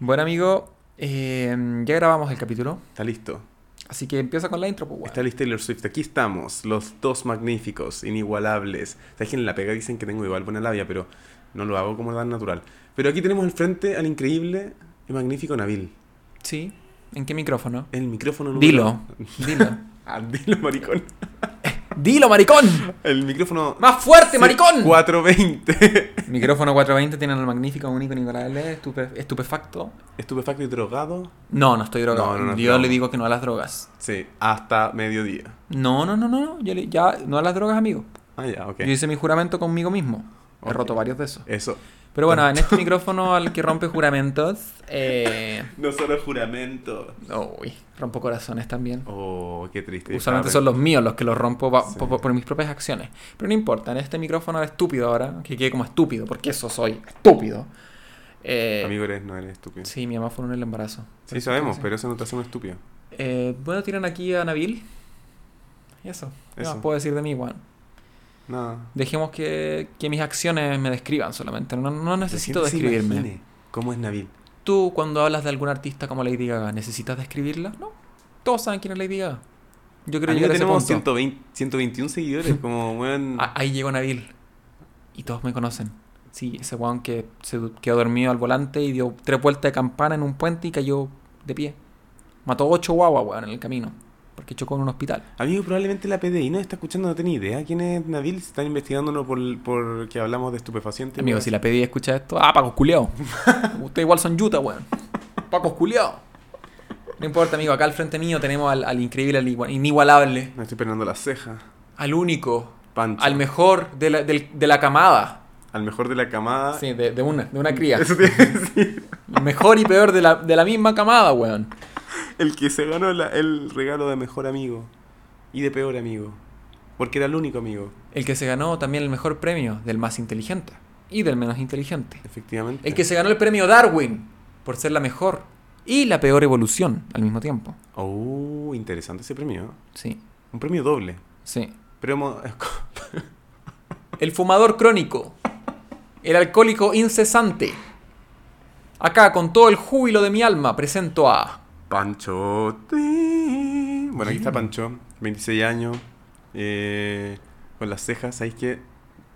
Bueno, amigo, eh, ya grabamos el capítulo, Está listo. así que empieza con la intro, pues, weón. Está listo Taylor Swift. Aquí estamos, los dos magníficos, inigualables. Sabes que en la pega dicen que tengo igual buena labia, pero no lo hago como tan natural. Pero aquí tenemos al frente al increíble y magnífico Nabil. Sí, ¿en qué micrófono? El micrófono número... Dilo, dilo. Ah, dilo, maricón. ¡Dilo, maricón! El micrófono... ¡Más fuerte, maricón! 420. Micrófono 420 tiene el magnífico, único, inigualable, estupe- estupefacto. Estupefacto y drogado. No, no estoy drogado. No, no, no, Yo no. le digo que no a las drogas. Sí, hasta mediodía. No, no, no, no, no. Yo le- ya, no a las drogas, amigo. Ah, ya, ok. Yo hice mi juramento conmigo mismo. He roto varios de esos. Eso. Pero bueno, en este micrófono al que rompe juramentos, eh... No solo juramento. Uy, rompo corazones también. Oh, qué triste. Usualmente Estaba son los míos los que los rompo Sí. por, mis propias acciones. Pero no importa, en este micrófono estúpido ahora, que quede como estúpido, porque eso soy, estúpido. Eh, Amigo, eres, no eres estúpido. Sí, Sí, mi mamá fue en el embarazo. Eso sabemos, pero eso no te hace un estúpido. Eh, bueno, tiran aquí a Nabil. Y eso. ¿Qué Eso. más puedo decir de mí, Juan? Nada. Dejemos que, que mis acciones me describan solamente. No, no necesito describirme. ¿Cómo es Nabil? Tú, cuando hablas de algún artista como Lady Gaga, ¿necesitas describirla? No. Todos saben quién es Lady Gaga. Yo creo Amigo, llegar a ese tenemos punto. 120, 121 seguidores, como. Ah, Ahí llegó Nabil. Y todos me conocen. Sí, ese weón que se quedó dormido al volante y dio tres vueltas de campana en un puente y cayó de pie. Mató ocho guaguas, weón, en el camino. Porque chocó en un hospital. Amigo, probablemente la PDI no está escuchando, no tiene idea quién es Nabil. Están investigándonos por, por que hablamos de estupefacientes. Amigo, si la pedí escucha esto. Ah, Paco culiao. Ustedes igual son yuta, weón. Paco culiao. No importa, amigo. Acá al frente mío tenemos al, al increíble, al igua- inigualable, Me estoy peinando las cejas. al único, Pancho. al mejor de la, del- de la camada. Al mejor de la camada. Sí, de, de una, de una cría. Eso tiene que decir. El mejor y peor de la, de la misma camada, weón. El que se ganó la- el regalo de mejor amigo. Y de peor amigo. Porque era el único amigo. El que se ganó también el mejor premio del más inteligente y del menos inteligente. Efectivamente. El que se ganó el premio Darwin por ser la mejor y la peor evolución al mismo tiempo. Oh, interesante ese premio. Sí, Un premio doble. sí. Premio... El fumador crónico. El alcohólico incesante. Acá, con todo el júbilo de mi alma, presento a... Pancho. Bueno, aquí está Pancho, 26 años, eh, con las cejas. ¿Sabéis qué?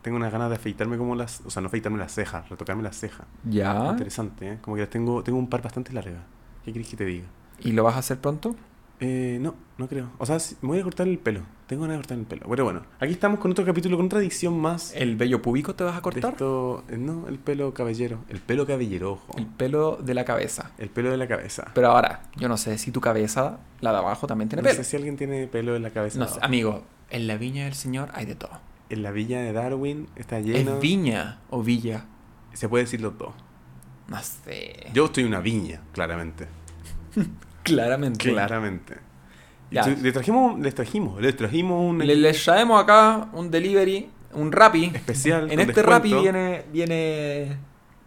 Tengo unas ganas de afeitarme como las... O sea, no afeitarme las cejas, retocarme las cejas. Ya. Interesante, ¿eh? Como que las tengo, tengo un par bastante largas. ¿Qué querés que te diga? ¿Y lo vas a hacer pronto? Eh, no, no creo. O sea, me voy a cortar el pelo. Tengo ganas de cortar el pelo. Pero bueno, aquí estamos con otro capítulo, con otra más. ¿El vello púbico te vas a cortar? esto- eh, no, el pelo cabellero. El pelo cabellero, ojo. El pelo de la cabeza. El pelo de la cabeza. Pero ahora, yo no sé si tu cabeza, la de abajo, también tiene No pelo. sé si alguien tiene pelo en la cabeza. No sé, amigo, en la viña del Señor hay de todo. En la villa de Darwin está lleno. ¿Es viña o villa? Se puede decir los dos. No sé. Yo estoy en una viña, claramente. Claramente. Claramente. Y Ya. tu- le trajimos, les trajimos, les trajimos un Le, les traemos acá un delivery, un Rappi. especial. En este descuento. Rappi viene, viene,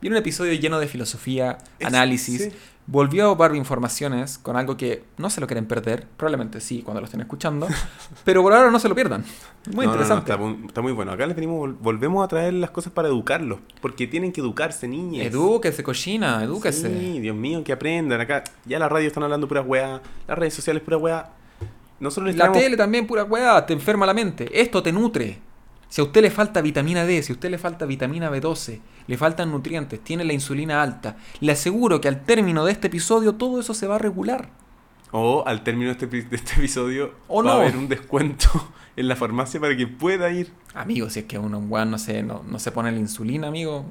viene un episodio lleno de filosofía, Es- análisis. sí. Volvió Barbie Informaciones con algo que no se lo quieren perder. Probablemente sí, cuando lo estén escuchando. pero por ahora no se lo pierdan. Muy No, no, no, interesante. está, muy, está muy bueno. Acá les venimos, vol- volvemos a traer las cosas para educarlos. Porque tienen que educarse, niñas. Edúquese, cochina, edúquese. Sí, Dios mío, que aprendan. Acá ya la radio están hablando pura weá. Las redes sociales pura weá. Nosotros les La traemos- tele también, pura weá, te enferma la mente. Esto te nutre. Si a usted le falta vitamina D, si a usted le falta vitamina B12, le faltan nutrientes, tiene la insulina alta, le aseguro que al término de este episodio todo eso se va a regular. O al término de este, de este episodio O va no. a haber un descuento en la farmacia para que pueda ir. Amigo, si es que uno, weón, no se, no, no se pone la insulina, amigo,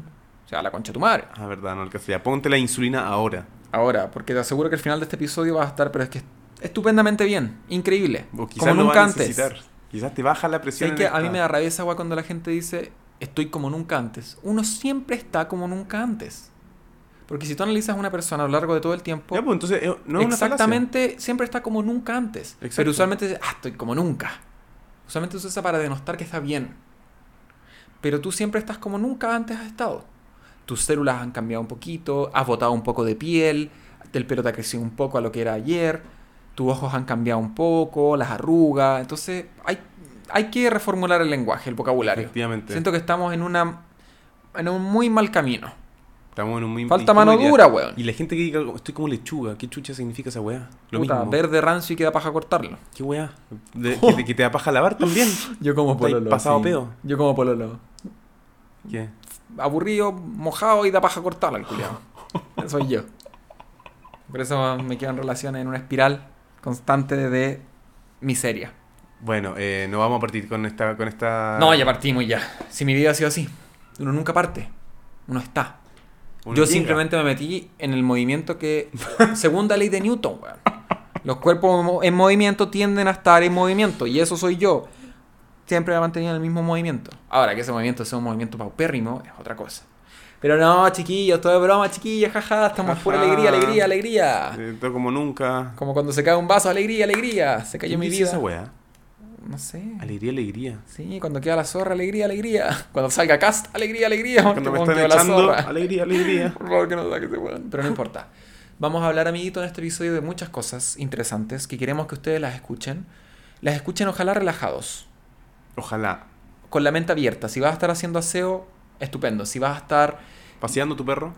o sea, la concha de tu madre. Ah, verdad, no alcanza. Ya, ponte la insulina ahora. Ahora, porque te aseguro que el final de este episodio va a estar, pero es que estupendamente bien, increíble, O quizás como lo nunca va a antes. Quizás te baja la presión. ¿Sabes en que a mí me da rabia esa weá cuando la gente dice estoy como nunca antes? Uno siempre está como nunca antes. Porque si tú analizas a una persona a lo largo de todo el tiempo, Ya, pues entonces eh, no es una exactamente siempre está como nunca antes. Exacto. Pero usualmente ah, estoy como nunca. Usualmente se usa para denostar que está bien. Pero tú siempre estás como nunca antes has estado. Tus células han cambiado un poquito, has botado un poco de piel, el pelo te ha crecido un poco a lo que era ayer, tus ojos han cambiado un poco, las arrugas. Entonces hay, hay que reformular el lenguaje, el vocabulario. Efectivamente. Siento que estamos en una en un muy mal camino. Estamos en un muy Falta mano dura, weón. Y la gente que diga, estoy como lechuga, ¿qué chucha significa esa weá? Lo Puta, mismo. verde rancio y queda paja cortarlo. ¿Qué weá? De- que, te- que te da paja lavar también. Yo como pololo. pasado sí. pedo. Yo como pololo. ¿Qué? Aburrido, mojado y da paja cortarlo el culiado. Soy yo. Por eso me quedo en relaciones en una espiral constante de miseria. Bueno, eh, no vamos a partir con esta... Con esta... No, ya partimos ya. Si mi vida ha sido así. Uno nunca parte. Uno está. Uno Yo llega. simplemente me metí en el movimiento que... segunda ley de Newton, weón. Los cuerpos en movimiento tienden a estar en movimiento. Y eso soy yo. Siempre me he mantenido en el mismo movimiento. Ahora, que ese movimiento sea un movimiento paupérrimo es otra cosa. Pero no, chiquillos, todo es broma, chiquillos, jaja. Estamos por Ajá. alegría, alegría, alegría. Eh, todo como nunca. Como cuando se cae un vaso, alegría, alegría. Se cayó ¿Quién mi vida. esa weá? No sé. Alegría, alegría. Sí, cuando queda la zorra, alegría, alegría. Cuando salga cast, alegría, alegría. Cuando me están la echando, zorra. alegría, alegría. Por favor, que no saque ese weón. Pero no importa. Vamos a hablar, amiguito, en este episodio de muchas cosas interesantes que queremos que ustedes las escuchen. Las escuchen, ojalá relajados, Ojalá. con la mente abierta. Si vas a estar haciendo aseo, estupendo. Si vas a estar ¿Paseando tu perro?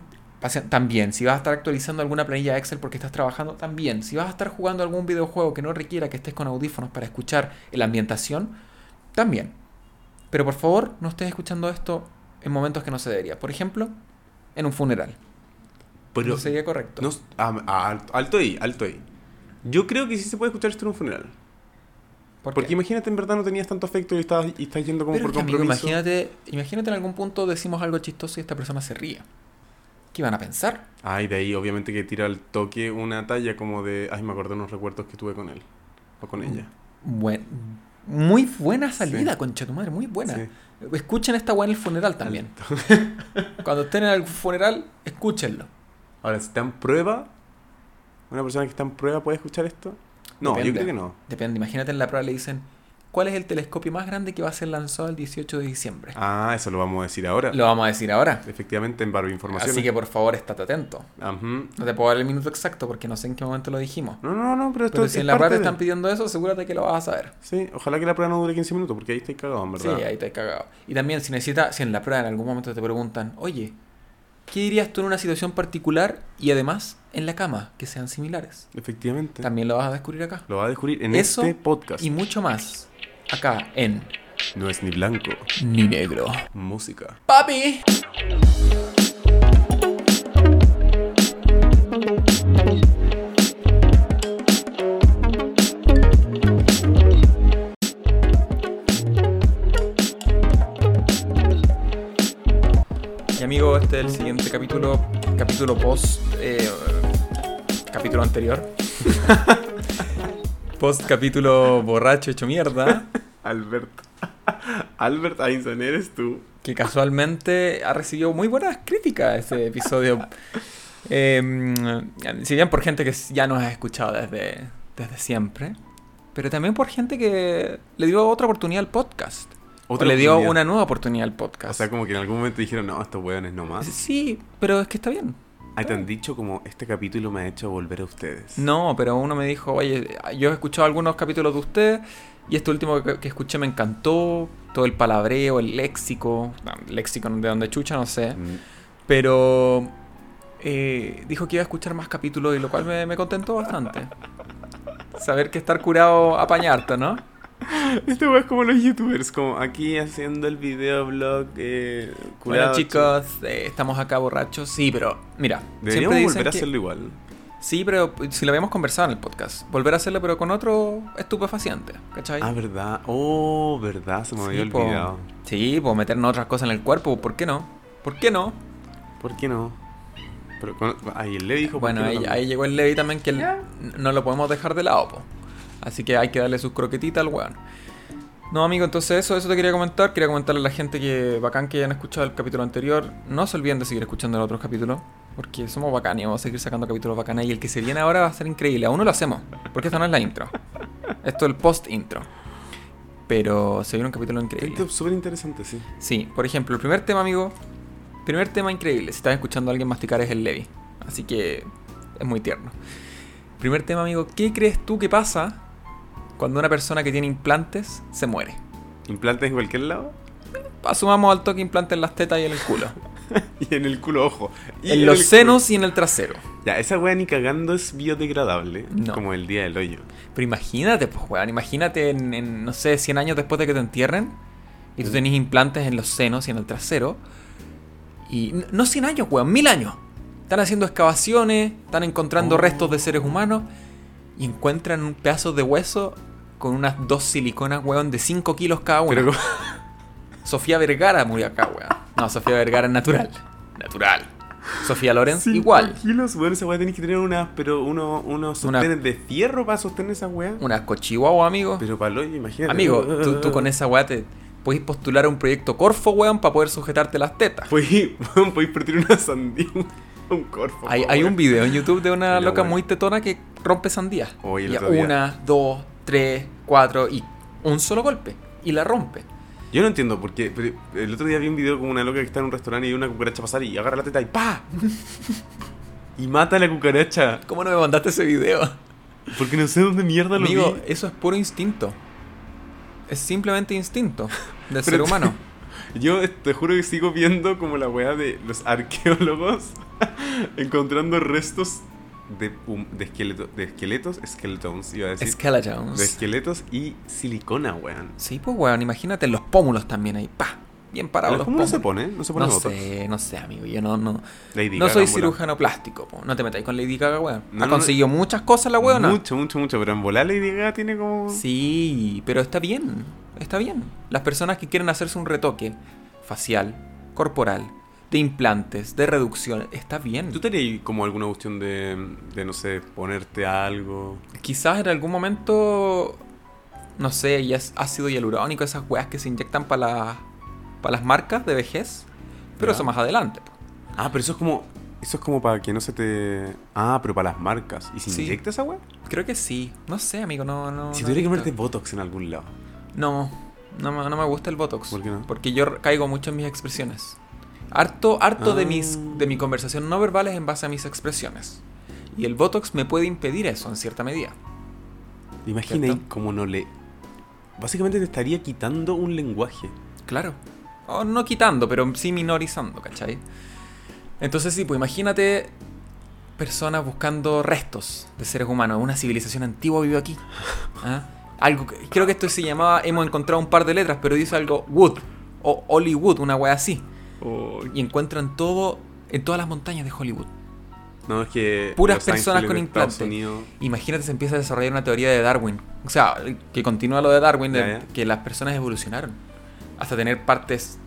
También. Si vas a estar actualizando alguna planilla Excel porque estás trabajando, también. Si vas a estar jugando algún videojuego que no requiera que estés con audífonos para escuchar la ambientación, también. Pero por favor, no estés escuchando esto en momentos que no se debería. Por ejemplo, en un funeral. Pero no sería correcto. no- ah, ah, alto- ahí, alto ahí. Yo creo que sí se puede escuchar esto en un funeral. ¿Por Porque imagínate, en verdad no tenías tanto afecto y estás, y estás yendo como Pero por que, amigo, compromiso. imagínate, imagínate en algún punto decimos algo chistoso y esta persona se ríe. ¿Qué van a pensar? Ay, de ahí obviamente que tira al toque una talla como de... Ay, me acordé de unos recuerdos que tuve con él. O con ella. Buen- muy buena salida, Sí. concha tu madre, muy buena. Sí. Escuchen esta weá en el funeral también. Cuando estén en el funeral, escúchenlo. Ahora, si está en prueba... ¿Una persona que está en prueba puede escuchar esto? No, yo creo que no. Depende, imagínate en la prueba le dicen, ¿cuál es el telescopio más grande que va a ser lanzado el 18 de diciembre? Ah, eso lo vamos a decir ahora. Lo vamos a decir ahora. Efectivamente, en Barbie Información. Así que por favor, estate atento. Ajá. No te puedo dar el minuto exacto porque no sé en qué momento lo dijimos. No, no, no, pero esto Pero es si en la prueba te de- están pidiendo eso, asegúrate que lo vas a saber. Sí, ojalá que la prueba no dure 15 minutos, porque ahí estáis cagados, en Sí, verdad. ahí te has cagado. Y también, si necesitas, si en la prueba en algún momento te preguntan, oye, ¿qué dirías tú en una situación particular y además en la cama, que sean similares? Efectivamente. También lo vas a descubrir acá. Lo va a descubrir en Eso este podcast. Y mucho más, acá en No es ni blanco. Ni Negro. Música. ¡Papi! Y amigo, este es el siguiente capítulo, capítulo post, eh, capítulo anterior. post capítulo borracho hecho mierda. Albert. Albert Einstein, eres tú. que casualmente ha recibido muy buenas críticas ese episodio. Eh, si bien por gente que ya nos ha escuchado desde, desde siempre, pero también por gente que le dio otra oportunidad al podcast. O Otra le dio una nueva oportunidad al podcast. O sea, como que en algún momento dijeron, no, estos hueones no más. sí, pero es que está bien. Ahí te han dicho como, este capítulo me ha hecho volver a ustedes. No, pero uno me dijo, oye, yo he escuchado algunos capítulos de usted y este último que, que escuché me encantó, todo el palabreo, el léxico, no, léxico de donde chucha, no sé. Mm, Pero eh, dijo que iba a escuchar más capítulos y lo cual me, me contentó bastante. Saber que estar curado apañarte, ¿no? Este hueón es como los youtubers, como aquí haciendo el videoblog eh, Bueno chicos, eh, estamos acá borrachos. Sí, pero mira, Deberíamos siempre dicen volver a que- hacerlo igual. Sí, pero si lo habíamos conversado en el podcast. Volver a hacerlo pero con otro estupefaciente, ¿cachai? Ah, verdad. Oh, verdad, se me había Sí, po. olvidado. Sí, pues meternos otras cosas en el cuerpo, ¿por qué no? ¿Por qué no? ¿Por qué no? Pero con- ahí él le dijo. ¿por Bueno, no ahí, ahí llegó el Levi también que él- no lo podemos dejar de lado, po. Así que hay que darle sus croquetitas al weón. No, amigo, entonces eso, eso te quería comentar. Quería comentarle a la gente que bacán que hayan escuchado el capítulo anterior. No se olviden de seguir escuchando los otros capítulos. Porque somos bacán y vamos a seguir sacando capítulos bacanas. Y el que se viene ahora va a ser increíble. Aún no lo hacemos. Porque esta no es la intro. Esto es el post-intro. Pero se viene un capítulo increíble. Súper interesante, sí. Sí, por ejemplo, el primer tema, amigo. Primer tema increíble. Si estás escuchando a alguien masticar es el Levi. Así que es muy tierno. Primer tema, amigo. ¿Qué crees tú que pasa cuando una persona que tiene implantes se muere? ¿Implantes en cualquier lado? Asumamos al toque implantes en las tetas y en el culo. y en el culo ojo. Y En los culo. senos y en el trasero. Ya, esa wea ni cagando es biodegradable. No. Como el día del hoyo. Pero imagínate, pues, weón. Imagínate en, en, no sé, 100 años después de que te entierren. Y tú tenés implantes en los senos y en el trasero. Y no 100 años, weón, mil años. Están haciendo excavaciones, están encontrando Oh. restos de seres humanos. Y encuentran un pedazo de hueso con unas dos siliconas, weón, de 5 kilos cada una. Pero Sofía Vergara murió acá, weón. No, Sofía Vergara es natural. Natural. Sofía Lorenz, Cinco igual. kilos, bueno, esa weá tenés que tener unas, pero uno, unos Una- sostenes de fierro para sostener esa weá. Una cochihuahua, amigo. Pero para imagínate. Amigo, tú, tú con esa weá te podés postular a un proyecto Corfo, weón, para poder sujetarte las tetas. Podéis weón, podéis partir una sandía, un corfo. Hay, hay weón. un video en YouTube de una loca weón. muy tetona que rompe sandías. Oye, Y Una, dos, tres, cuatro y un solo golpe. Y la rompe. Yo no entiendo por qué. pero el otro día vi un video con una loca que está en un restaurante y una cucaracha pasar y agarra la teta y ¡pa! y mata a la cucaracha. ¿Cómo no me mandaste ese video? Porque no sé dónde mierda lo Amigo, vi. eso es puro instinto. Es simplemente instinto del ser humano. Yo te juro que sigo viendo como la weá de los arqueólogos encontrando restos de, hum- de, esqueleto, de esqueletos, skeletons, iba a decir. de Skeletons. esqueletos y silicona, weón. Sí, pues weón, imagínate los pómulos también ahí. Pa. Bien parados los ¿Cómo no se pone? No se pone No botox. sé, no sé, amigo. Yo no, no, Lady no Gaga, soy bola. cirujano plástico. po. No te metáis con Lady Gaga, weón. No, ha no, conseguido muchas cosas la weona. Mucho, mucho, mucho. Pero en volar Lady Gaga tiene como. Sí, pero está bien. Está bien. Las personas que quieren hacerse un retoque facial, corporal, de implantes, de reducción, está bien. ¿Tú tenías como alguna cuestión de, de, no sé, ponerte algo? Quizás en algún momento, no sé, ya es ácido hialurónico, esas weas que se inyectan para las marcas de vejez. Pero Ya. eso más adelante. Ah, pero eso es como. Eso es como para que no se te. Ah, pero para las marcas. ¿Y si Sí. inyecta esa weá? Creo que sí. No sé, amigo, no, no. Si no tuviera que ponerte Botox en algún lado. No, no, me- no me gusta el Botox. ¿Por qué no? Porque yo caigo mucho en mis expresiones. Harto, harto de, Ah. mis, de mi conversación no verbal es en base a mis expresiones. Y el Botox me puede impedir eso en cierta medida. Imagina como no le. Básicamente te estaría quitando un lenguaje. Claro. O no quitando, pero sí minorizando, ¿cachai? Entonces sí, pues imagínate personas buscando restos de seres humanos. Una civilización antigua vivió aquí. ¿Ah? Algo creo que esto se llamaba, hemos encontrado un par de letras, pero dice algo Wood o Hollywood, una wea así. Y encuentran todo en todas las montañas de Hollywood. No, es que. Puras personas Ángeles con de Estados implante. Unidos- Imagínate se empieza a desarrollar una teoría de Darwin. O sea, que continúa lo de Darwin, de que las personas evolucionaron hasta tener partes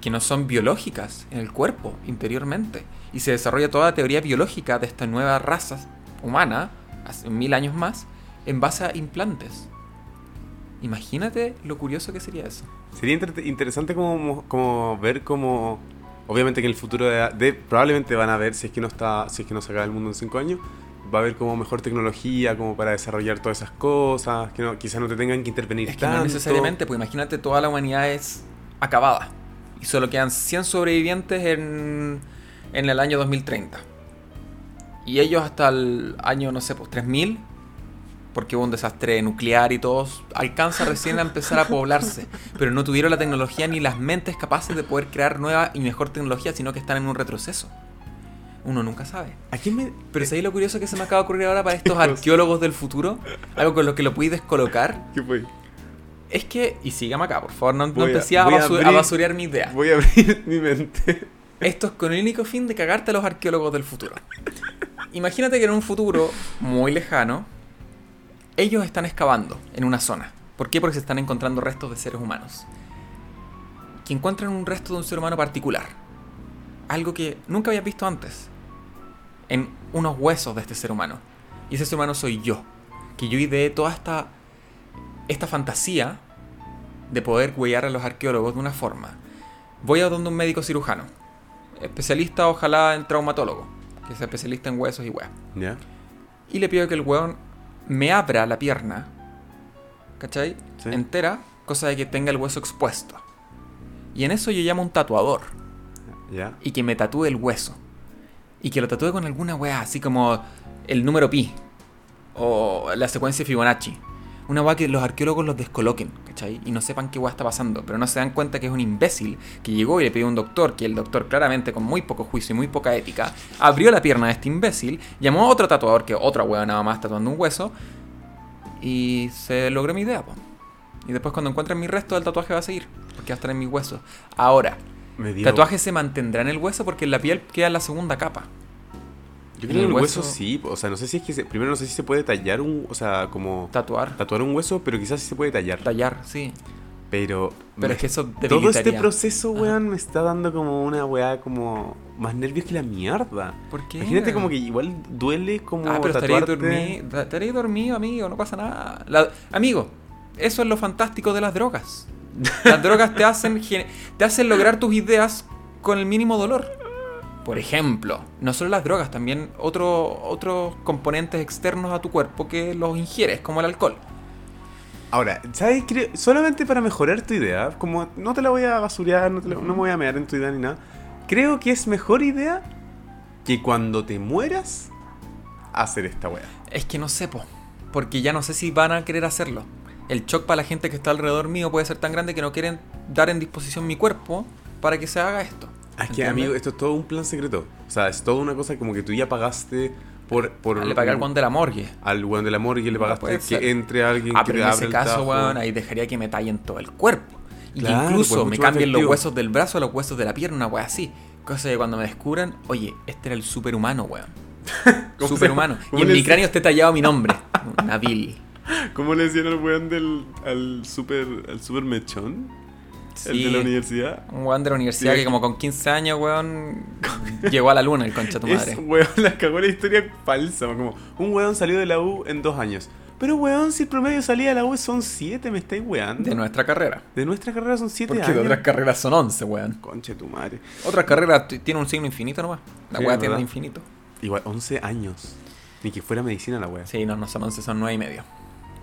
que no son biológicas en el cuerpo, interiormente. Y se desarrolla toda la teoría biológica de esta nueva raza humana, hace mil años más, en base a implantes. Imagínate lo curioso que sería eso. Sería inter- interesante como, como ver como obviamente que en el futuro de, de- probablemente van a ver si es que no está si es que no se acaba el mundo en cinco años va a haber como mejor tecnología como para desarrollar todas esas cosas que no, quizás no te tengan que intervenir Es que no tanto. necesariamente, pues imagínate toda la humanidad es acabada. Y solo quedan 100 sobrevivientes en, en el año 2030. Y ellos hasta el año, no sé, pues 3000, porque hubo un desastre nuclear y todos, alcanza recién a empezar a poblarse. Pero no tuvieron la tecnología ni las mentes capaces de poder crear nueva y mejor tecnología, sino que están en un retroceso. Uno nunca sabe. ¿A quién me Pero ¿sabéis lo curioso que se me acaba de ocurrir ahora para estos arqueólogos del futuro? Algo con lo que lo podéis descolocar. qué fue? Es que, y sígame acá, por favor, no, no empecé a, a basu- a basurear mi idea. Voy a abrir mi mente. Esto es con el único fin de cagarte a los arqueólogos del futuro. Imagínate que en un futuro muy lejano, ellos están excavando en una zona. ¿Por qué? Porque se están encontrando restos de seres humanos. Que encuentran un resto de un ser humano particular. Algo que nunca habías visto antes. En unos huesos de este ser humano. Y ese ser humano soy yo. Que yo ideé toda esta, esta fantasía de poder huellar a los arqueólogos de una forma. Voy a donde un médico cirujano. Especialista, ojalá en traumatólogo. Que sea especialista en huesos y weas. ¿Ya? Y le pido que el weón me abra la pierna. ¿Cachai? Sí. Entera, cosa de que tenga el hueso expuesto. Y en eso yo llamo a un tatuador. Y que me tatúe el hueso. Y que lo tatúe con alguna wea, así como el número pi. O la secuencia de Fibonacci. Una weá que los arqueólogos los descoloquen, ¿cachai? Y no sepan qué weá está pasando, pero no se dan cuenta que es un imbécil que llegó y le pidió a un doctor, que el doctor claramente con muy poco juicio y muy poca ética, abrió la pierna de este imbécil, llamó a otro tatuador, que otra weá nada más tatuando un hueso, y se logró mi idea, po. Y después cuando encuentren mi resto, el tatuaje va a seguir, porque va a estar en mi hueso. Ahora, dio- tatuaje se mantendrá en el hueso porque en la piel queda la segunda capa. Yo creo que el hueso, hueso- sí. O sea, no sé si es que. se- primero, no sé si se puede tallar un. O sea, como. Tatuar, Tatuar un hueso, pero quizás sí se puede tallar. tallar, sí. Pero. Pero me- es que eso Todo este proceso, Ajá. weón, me está dando como una weá como. Más nervios que la mierda. ¿Por qué? Imagínate como que igual duele como Ah, pero estaría tatuarte. dormido, estaría dormido, amigo, no pasa nada. La- amigo, eso es lo fantástico de las drogas. Las drogas te hacen, te hacen lograr tus ideas con el mínimo dolor. Por ejemplo, no solo las drogas, también otro- otros componentes externos a tu cuerpo que los ingieres, como el alcohol. Ahora, ¿sabes? Creo- solamente para mejorar tu idea, como no te la voy a basurear, no, te la- no me voy a mear en tu idea ni nada. Creo que es mejor idea que cuando te mueras, hacer esta weá. Es que no sé, po, porque ya no sé si van a querer hacerlo. El shock para la gente que está alrededor mío puede ser tan grande que no quieren dar en disposición mi cuerpo para que se haga esto. Es que, amigo, esto es todo un plan secreto. O sea, es toda una cosa como que tú ya pagaste por... por Le pagué al Juan de la morgue. al weón de la morgue le pagaste que entre alguien Ah, que pero te en ese caso, weón, ahí dejaría que me tallen todo el cuerpo. Y que Claro, incluso pues, me cambien los huesos del brazo a los huesos de la pierna, una wea así. Cosa de cuando me descubran, oye, este era el superhumano, weón. ¿Cómo se superhumano. Y ¿Cómo en mi cráneo esté tallado mi nombre. Nabil. ¿Cómo le decían al weón del al super, al super mechón? El Sí, de la universidad. Un weón de la universidad Sí. que como con 15 años, weón, llegó a la luna, el concha de tu Es madre. weón, la cagó la historia falsa. Como un weón salió de la U en dos años. Pero weón, si el promedio salida de la U son siete, me estáis weando. De nuestra carrera. De nuestra carrera son siete Porque de años. otras carreras son 11, weón. Conche tu madre. Otras carreras tienen un signo infinito nomás. La Sí, weá es tiene verdad. infinito. Igual, 11 años. Ni que fuera medicina la wea. Sí, no, no son 11, son 9 y medio.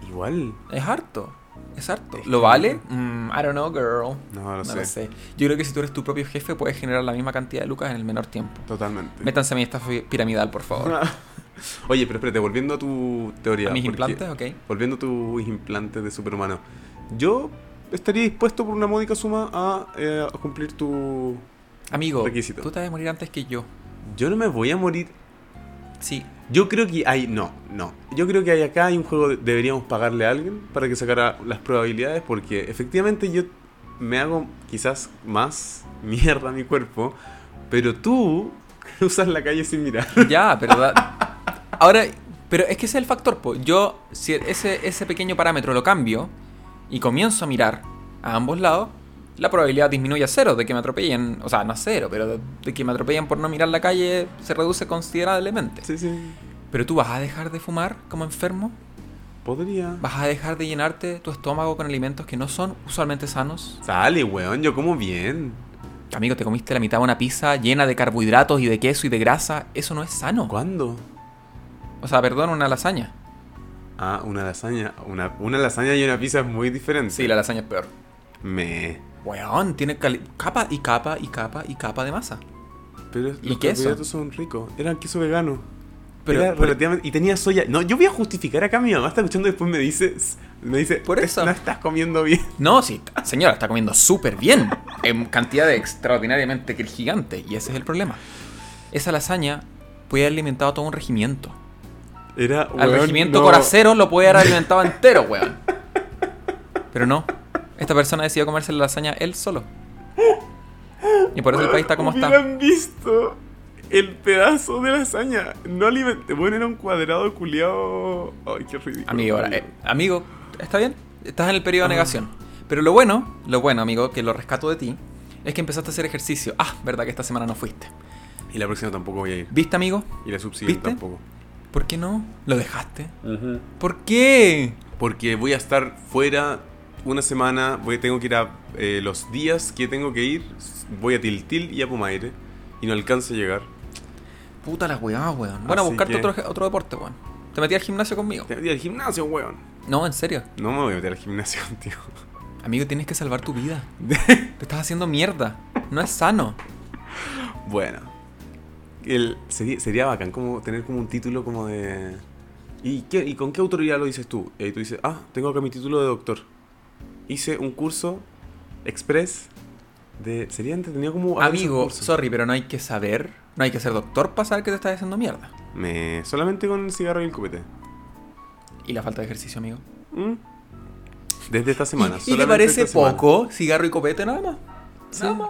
Igual. Es harto. Es harto. ¿Lo vale? Mm, I don't know, girl. No, no, No sé. lo sé. Yo creo que si tú eres tu propio jefe, puedes generar la misma cantidad de lucas en el menor tiempo. Totalmente. Métanse a mi estafa piramidal, por favor. Oye, pero espérate, volviendo a tu teoría. ¿A mis implantes? Ok. Volviendo a tus implantes de superhumano. Yo estaría dispuesto por una módica suma a, eh, a cumplir tu... Amigo, Requisito. tú te vas a morir antes que yo. Yo no me voy a morir. Sí. Yo creo que hay... No, no. Yo creo que hay acá hay un juego... de- deberíamos pagarle a alguien para que sacara las probabilidades porque efectivamente yo me hago quizás más mierda a mi cuerpo, pero tú cruzas la calle sin mirar. Ya, pero... Ahora, pero es que ese es el factor, po. Yo, si ese, ese pequeño parámetro lo cambio y comienzo a mirar a ambos lados, la probabilidad disminuye a cero de que me atropellen. O sea, no a cero, pero de, que me atropellen por no mirar la calle se reduce considerablemente. Sí, sí. Pero tú vas a dejar de fumar como enfermo, Podría. vas a dejar de llenarte tu estómago con alimentos que no son usualmente sanos. Sale, weón, yo como bien. Amigo, te comiste la mitad de una pizza llena de carbohidratos y de queso y de grasa. Eso no es sano. ¿Cuándo? O sea, perdón, una lasaña. Ah, una lasaña. Una, una lasaña y una pizza es muy diferente. Sí, la lasaña es peor. Me. Weón, tiene capa y capa y capa y capa de masa. Pero ¿Y los queso? carbohidratos son ricos. Era queso vegano. Pero- Era pero- relativamente. Y tenía soya. No, yo voy a justificar acá. Mi mamá está escuchando y después me dice. Me dice. Por eso. No estás comiendo bien. No, sí, señora, está comiendo súper bien. En cantidades extraordinariamente gigantes. Y ese es el problema. Esa lasaña puede haber alimentado a todo un regimiento. Era. Al weón, regimiento no. coracero lo puede haber alimentado entero, weón. Pero no. Esta persona decidió comerse la lasaña él solo. Y por eso el país está como está. Hubieran visto el pedazo de lasaña. No alimenté. Bueno, era un cuadrado culiado. Ay, qué ridículo. Amigo, ahora, eh, amigo, ¿está bien? Estás en el periodo de negación. Pero lo bueno, lo bueno, amigo, que lo rescato de ti, es que empezaste a hacer ejercicio. Ah, verdad que esta semana no fuiste. Y la próxima tampoco voy a ir. ¿Viste, amigo? Y la subsiguiente tampoco. ¿Por qué no? ¿Lo dejaste? ¿Por qué? Porque voy a estar fuera una semana. Voy, tengo que ir a eh, los días que tengo que ir. Voy a Tiltil y a Pumaire. Y no alcanzo a llegar. Puta la weá, weón. Bueno, Así buscarte que- otro, otro deporte, weón. ¿Te metí al gimnasio conmigo? Te metí al gimnasio, weón. No, en serio. No me voy a meter al gimnasio, tío. Amigo, tienes que salvar tu vida. Te estás haciendo mierda. No es sano. Bueno. El, sería, sería bacán como tener como un título como de. ¿Y, qué, ¿Y con qué autoridad lo dices tú? Y ahí tú dices, ah, tengo acá mi título de doctor. Hice un curso express de... Sería entretenido como... Amigo, sorry, pero no hay que saber, no hay que ser doctor para saber que te estás haciendo mierda. Me... Solamente con el cigarro y el copete. Y la falta de ejercicio, amigo. ¿Mm? Desde esta semana. ¿Y, y te parece semana. poco cigarro y copete nada más? Sí. Nada más.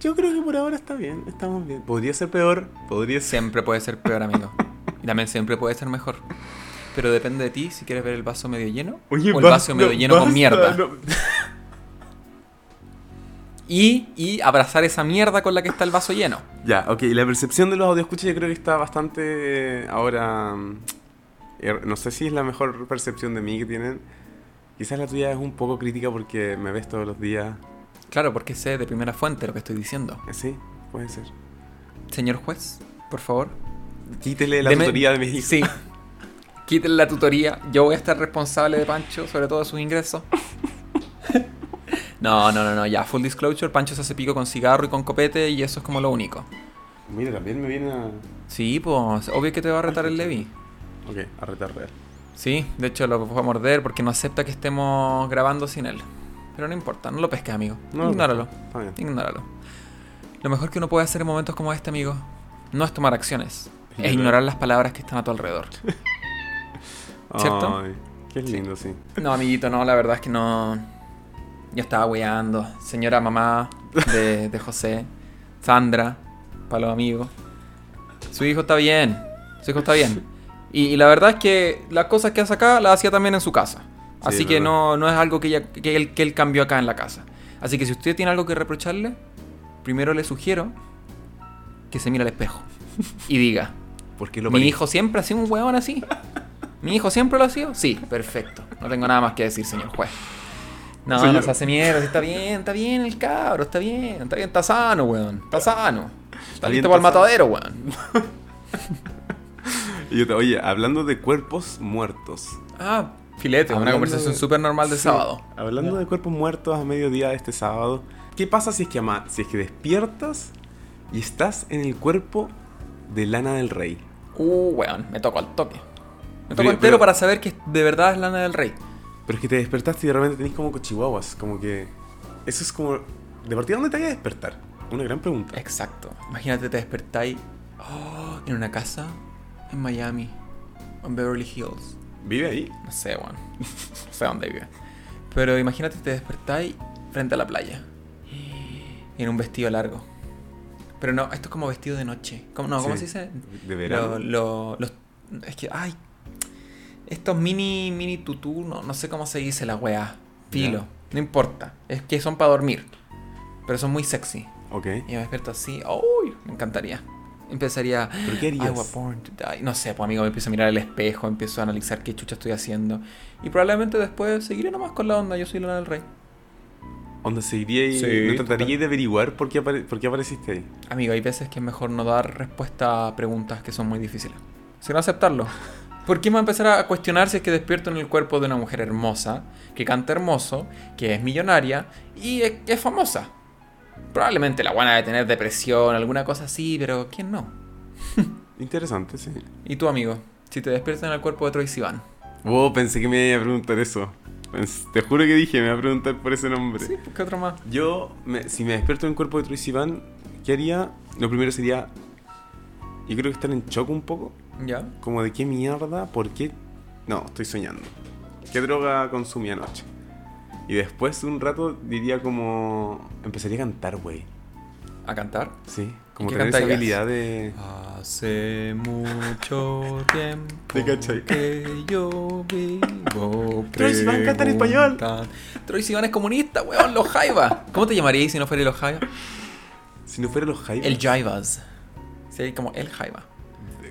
Yo creo que por ahora está bien, estamos bien. Podría ser peor, podría ser... Siempre puede ser peor, amigo. Y también siempre puede ser mejor. Pero depende de ti si quieres ver el vaso medio lleno o el basta, vaso medio lleno con mierda. no. Y, y abrazar esa mierda con la que está el vaso lleno. Ya, ok, la percepción de los audioscuchas yo creo que está bastante eh, ahora... mm, er- No sé si es la mejor percepción de mí que tienen. Quizás la tuya es un poco crítica porque me ves todos los días. Claro, porque sé de primera fuente lo que estoy diciendo. Eh, Sí, puede ser. Señor juez, por favor. Quítele la Deme- tutoría de mis hijos. Sí. Quítenle la tutoría. Yo voy a estar responsable de Pancho, sobre todo de sus ingresos. No, no, no, no, ya, full disclosure. Pancho se hace pico con cigarro y con copete y eso es como lo único. Mira, también me viene a... Sí, pues, obvio que te va a retar el Levi. Ok, a retar real. Sí, de hecho lo fue a morder porque no acepta que estemos grabando sin él. Pero no importa, no lo pesques, amigo. No, Ignóralo. Está bien. Ignóralo. Lo mejor que uno puede hacer en momentos como este, amigo, no es tomar acciones, es ignorar las palabras que están a tu alrededor. ¿Cierto? Ay, qué lindo, sí. No, amiguito, no, la verdad es que no. Yo estaba weando. Señora mamá de, de José, Sandra, para los amigos. Su hijo está bien. Su hijo está bien. Y, y la verdad es que las cosas que hace acá las hacía también en su casa. Así que no, no es algo que, ella- que, él, que él cambió acá en la casa. Así que si usted tiene algo que reprocharle, primero le sugiero que se mire al espejo y diga: ¿Por qué lo ¿Mi hijo siempre ha sido un huevón así? ¿Mi hijo siempre lo ha sido? Sí, perfecto. No tengo nada más que decir, señor juez. No, Señor- no se hace mierda. Está bien, está bien el cabro, está bien, está bien, está sano, weón. Está sano. Está listo para el matadero, weón. Y yo te- oye, hablando de cuerpos muertos. Ah, filete, una Hablando conversación de- súper normal de Sí, sábado. Hablando de cuerpos muertos a mediodía de este sábado, ¿qué pasa si es que ama- si es que despiertas y estás en el cuerpo de Lana del Rey? Uh, weón, me tocó al toque. Me tocó entero para saber que de verdad es Lana del Rey. Pero es que te despertaste y de repente tenés como chihuahuas, como que eso es como de partida dónde te vayas a despertar. Una gran pregunta. Exacto. Imagínate, te despertáis oh, en una casa en Miami, en Beverly Hills. ¿Vive ahí? No sé, weón. No sé dónde vive. Pero imagínate, te despertáis frente a la playa. Y en un vestido largo. Pero no, esto es como vestido de noche. ¿Cómo, no, ¿cómo Sí. se dice? De verano. Lo- lo- los, es que, ay. Estos mini, mini tutú, no, no sé cómo se dice la weá. Filo. No importa. Es que son para dormir. Pero son muy sexy. Ok. Y me despierto así. ¡Uy! Me encantaría. Empezaría. ¿Pero qué I harías? was born to die. No sé, pues amigo, me empiezo a mirar al espejo, empiezo a analizar qué chucha estoy haciendo. Y probablemente después seguiré nomás con la onda. Yo soy Lana del Rey. ¿Dónde seguiría y Sí, no trataría total. de averiguar por qué, apare- por qué apareciste ahí? Amigo, hay veces que es mejor no dar respuesta a preguntas que son muy difíciles. Sino aceptarlo. ¿Por qué me va a empezar a cuestionar si es que despierto en el cuerpo de una mujer hermosa, que canta hermoso, que es millonaria y es, es famosa? Probablemente la buena de tener depresión, alguna cosa así, pero ¿quién no? Interesante, sí. ¿Y tú, amigo? Si te despiertas en el cuerpo de Troy Sivan. Oh, pensé que me iba a preguntar eso. Te juro que dije, me iba a preguntar por ese nombre. Sí, ¿qué otro más? Yo, me- si me despierto en el cuerpo de Troy Sivan, ¿qué haría? Lo primero sería. Yo creo que estar en shock un poco. ¿Ya? Como de qué mierda, por qué. No, estoy soñando. ¿Qué droga consumí anoche? Y después de un rato diría como. Empezaría a cantar, güey. ¿A cantar? Sí, como ¿Y qué tener esa habilidad de. Hace mucho tiempo que yo vivo. Troy Sivan canta en español. Troy Sivan es comunista, weón, los Jaiba. ¿Cómo te llamaríais si no fuera los Jaiba? Si no fuera los Jaivas. El Jaivas. Sería como el Jaiba.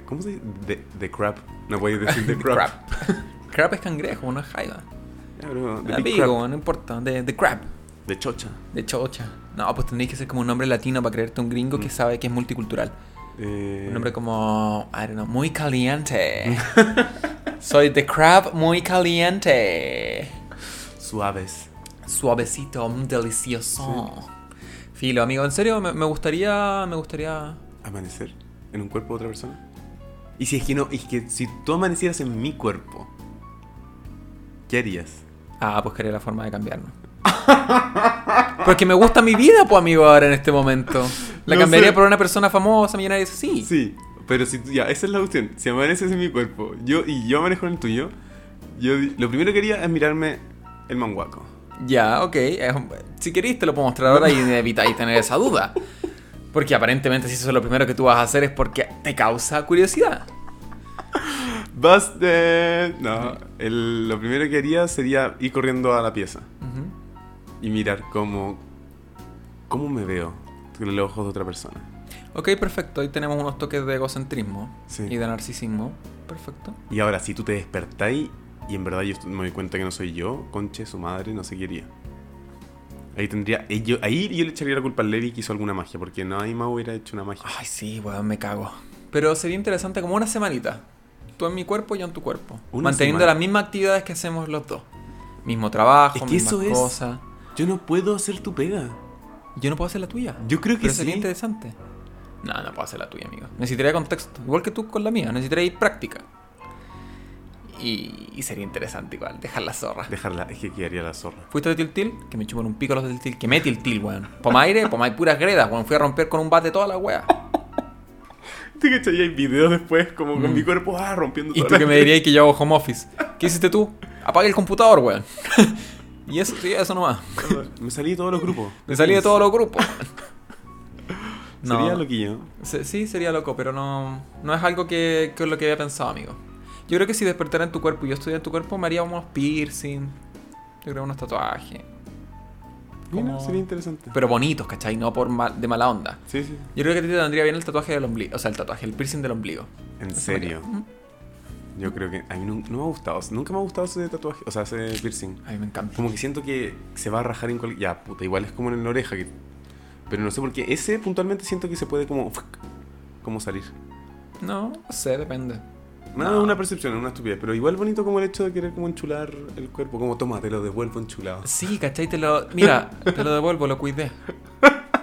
¿Cómo se dice? The, the crap. No podéis decir the crap. Crab. Crab es cangrejo, no es Jaiba. The Ah, big crap. no importa. De crab. De chocha. De chocha. No, pues tendréis que ser como un nombre latino para creerte un gringo que sabe que es multicultural. Eh, Un nombre como, I don't know, muy caliente. Soy The Crab muy caliente. Suaves. Suavecito, mm, delicioso. Filo, amigo, en serio, me, me gustaría, me gustaría... Amanecer en un cuerpo de otra persona. Y si es que no, es que si tú amanecieras en mi cuerpo, ¿qué harías? Ah, pues quería la forma de cambiarlo. Porque me gusta mi vida, pues amigo, ahora en este momento. La No cambiaría sé. por una persona famosa, millonaria, sí. Sí, pero si ya, esa es la cuestión. Si amaneces en mi cuerpo yo y yo manejo en el tuyo, yo lo primero que haría es mirarme el manguaco. Ya, ok. Si queréis te lo puedo mostrar ahora y evitáis tener esa duda. Porque aparentemente si eso es lo primero que tú vas a hacer es porque te causa curiosidad. Busted. No, el- lo primero que haría sería ir corriendo a la pieza Ujú. y mirar cómo, cómo me veo con los ojos de otra persona. Ok, perfecto. Ahí tenemos unos toques de egocentrismo Sí. y de narcisismo. Perfecto. Y ahora, si tú te despertáis y en verdad yo me doy cuenta que no soy yo, conche, su madre, no sé qué haría. Ahí tendría. eh, yo- ahí yo le echaría la culpa al Levi que hizo alguna magia, porque nadie más hubiera hecho una magia. Ay, sí, weón, me cago. Pero sería interesante como una semanita. Tú en mi cuerpo y yo en tu cuerpo. Manteniendo semana. las mismas actividades que hacemos los dos. Mismo trabajo, Es que mismas eso es-. Yo no puedo hacer tu pega. Yo no puedo hacer la tuya. Yo creo que Pero sería sí. interesante. No, no puedo hacer la tuya, amigo. Necesitaría contexto. Igual que tú con la mía. Necesitaría ir práctica. Y, y sería interesante igual, dejar la zorra. Dejarla, es que quedaría la zorra. ¿Fuiste de Tiltil? Que me chupan un pico los de Tiltil. Que me Tiltil, weón. Pomaire, pomay puras gredas, weón. Fui a romper con un bate toda la wea. ¿Te cachai? Hay videos después, como con Mm. mi cuerpo, ah, rompiendo Y toda tú que me dirías que yo hago home office. ¿Qué hiciste tú? Apaga el computador, weón. y eso, sí, eso nomás. Me salí de todos los grupos. Me salí de todos los grupos. Sería loquillo. Sí, sería loco, pero no, no es algo que, que es lo que había pensado, amigo. Yo creo que si despertara en tu cuerpo y yo estuviera en tu cuerpo, me haría unos piercing. Yo creo unos tatuajes. Mira, Como- sería interesante. Pero bonitos, ¿cachai? No por mal- de mala onda. Sí, sí. Yo creo que a ti te vendría bien el tatuaje del ombligo. O sea, el tatuaje, el piercing del ombligo. En Eso serio. Yo creo que a mí no, no me ha gustado. Nunca me ha gustado ese tatuaje, o sea, ese piercing. A mí me encanta. Como que siento que se va a rajar en cualquier... Ya, puta, igual es como en la oreja. Que... Pero no sé por qué. Ese puntualmente siento que se puede como... Como salir. No, no sé, depende. Nada, No. es una percepción, es una estupidez. Pero igual bonito como el hecho de querer como enchular el cuerpo. Como, toma, te lo devuelvo enchulado. Sí, ¿cachai? Te lo... Mira, te lo devuelvo, lo cuidé.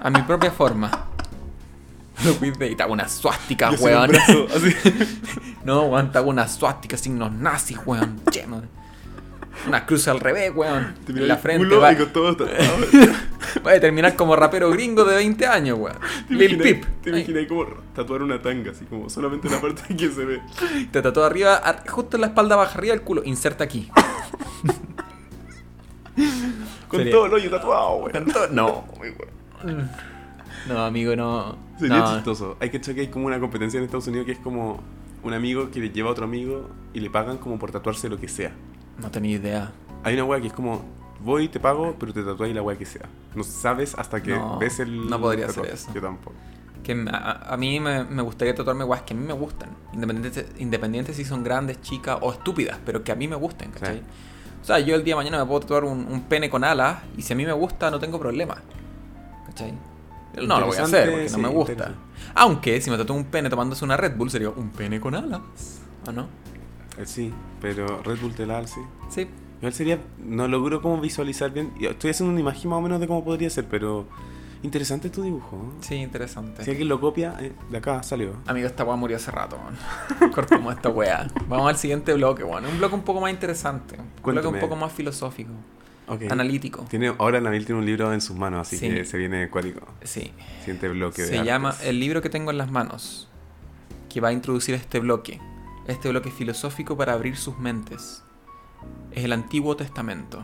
A mi propia forma. Lo cuidé y te hago una suástica, un weón. brazo, así. No, weón, hago una suástica, signos nazis, weón. Lleno de... Una cruz al revés, weón. Te En la frente. culo Va, con todo va a terminar como rapero gringo de 20 años, weón. ¿Te Lil Peep. Te imaginas como tatuar una tanga, así como solamente una parte que se ve. Te tatuó arriba, ar- justo en la espalda baja arriba del culo. Inserta aquí. Con Sería- todo el hoyo tatuado, güey. Tanto- No, muy bueno. No, amigo, no. Sería no. chistoso. Hay que echar que hay como una competencia en Estados Unidos que es como un amigo que le lleva a otro amigo y le pagan como por tatuarse lo que sea. No tenía idea. Hay una wea que es como, voy, te pago, pero te tatuáis la wea que sea. No sabes hasta que No, ves el. no podría hacer eso. Yo tampoco. Que a- mí me, me gustaría tatuarme guas que a mí me gustan. Independientes independiente si son grandes, chicas o estúpidas, pero que a mí me gusten, ¿cachai? Sí. O sea, yo el día de mañana me puedo tatuar un, un pene con alas y si a mí me gusta no tengo problema. ¿Cachai? No lo voy a hacer porque no me gusta. Aunque si me tatúo un pene tomándose una Red Bull sería un pene con alas. ¿O no? Eh, Sí, pero Red Bull sí. Sí. Igual sería, no logro como visualizar bien. Estoy haciendo una imagen más o menos de cómo podría ser, pero interesante tu dibujo. ¿eh? Sí, interesante. Si alguien lo copia, eh, de acá salió. Amigo, esta weá murió hace rato. Cortamos esta weá. Vamos al siguiente bloque, weón. Un bloque un poco más interesante. Un bloque un poco más filosófico. Ok. Analítico. Tiene, ahora Nabil tiene un libro en sus manos, así Sí. que se viene acuático. Sí. Siguiente bloque de Se llama artes. El libro que tengo en las manos. Que va a introducir este bloque. Este bloque filosófico para abrir sus mentes. Es el Antiguo Testamento.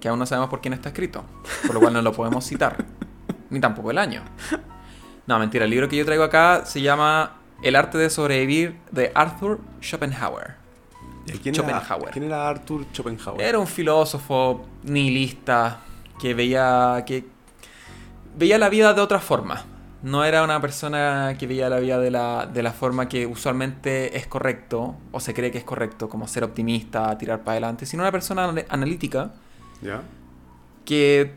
Que aún no sabemos por quién está escrito. Por lo cual no lo podemos citar. Ni tampoco el año. No, mentira. El libro que yo traigo acá se llama El arte de sobrevivir de Arthur Schopenhauer. ¿Y ¿Quién era, Schopenhauer. ¿Quién era Arthur Schopenhauer? Era un filósofo nihilista que veía que veía la vida de otra forma. No era una persona que veía la vida de la, de la forma que usualmente es correcto o se cree que es correcto, como ser optimista, tirar para adelante, sino una persona anal- analítica ¿Ya? que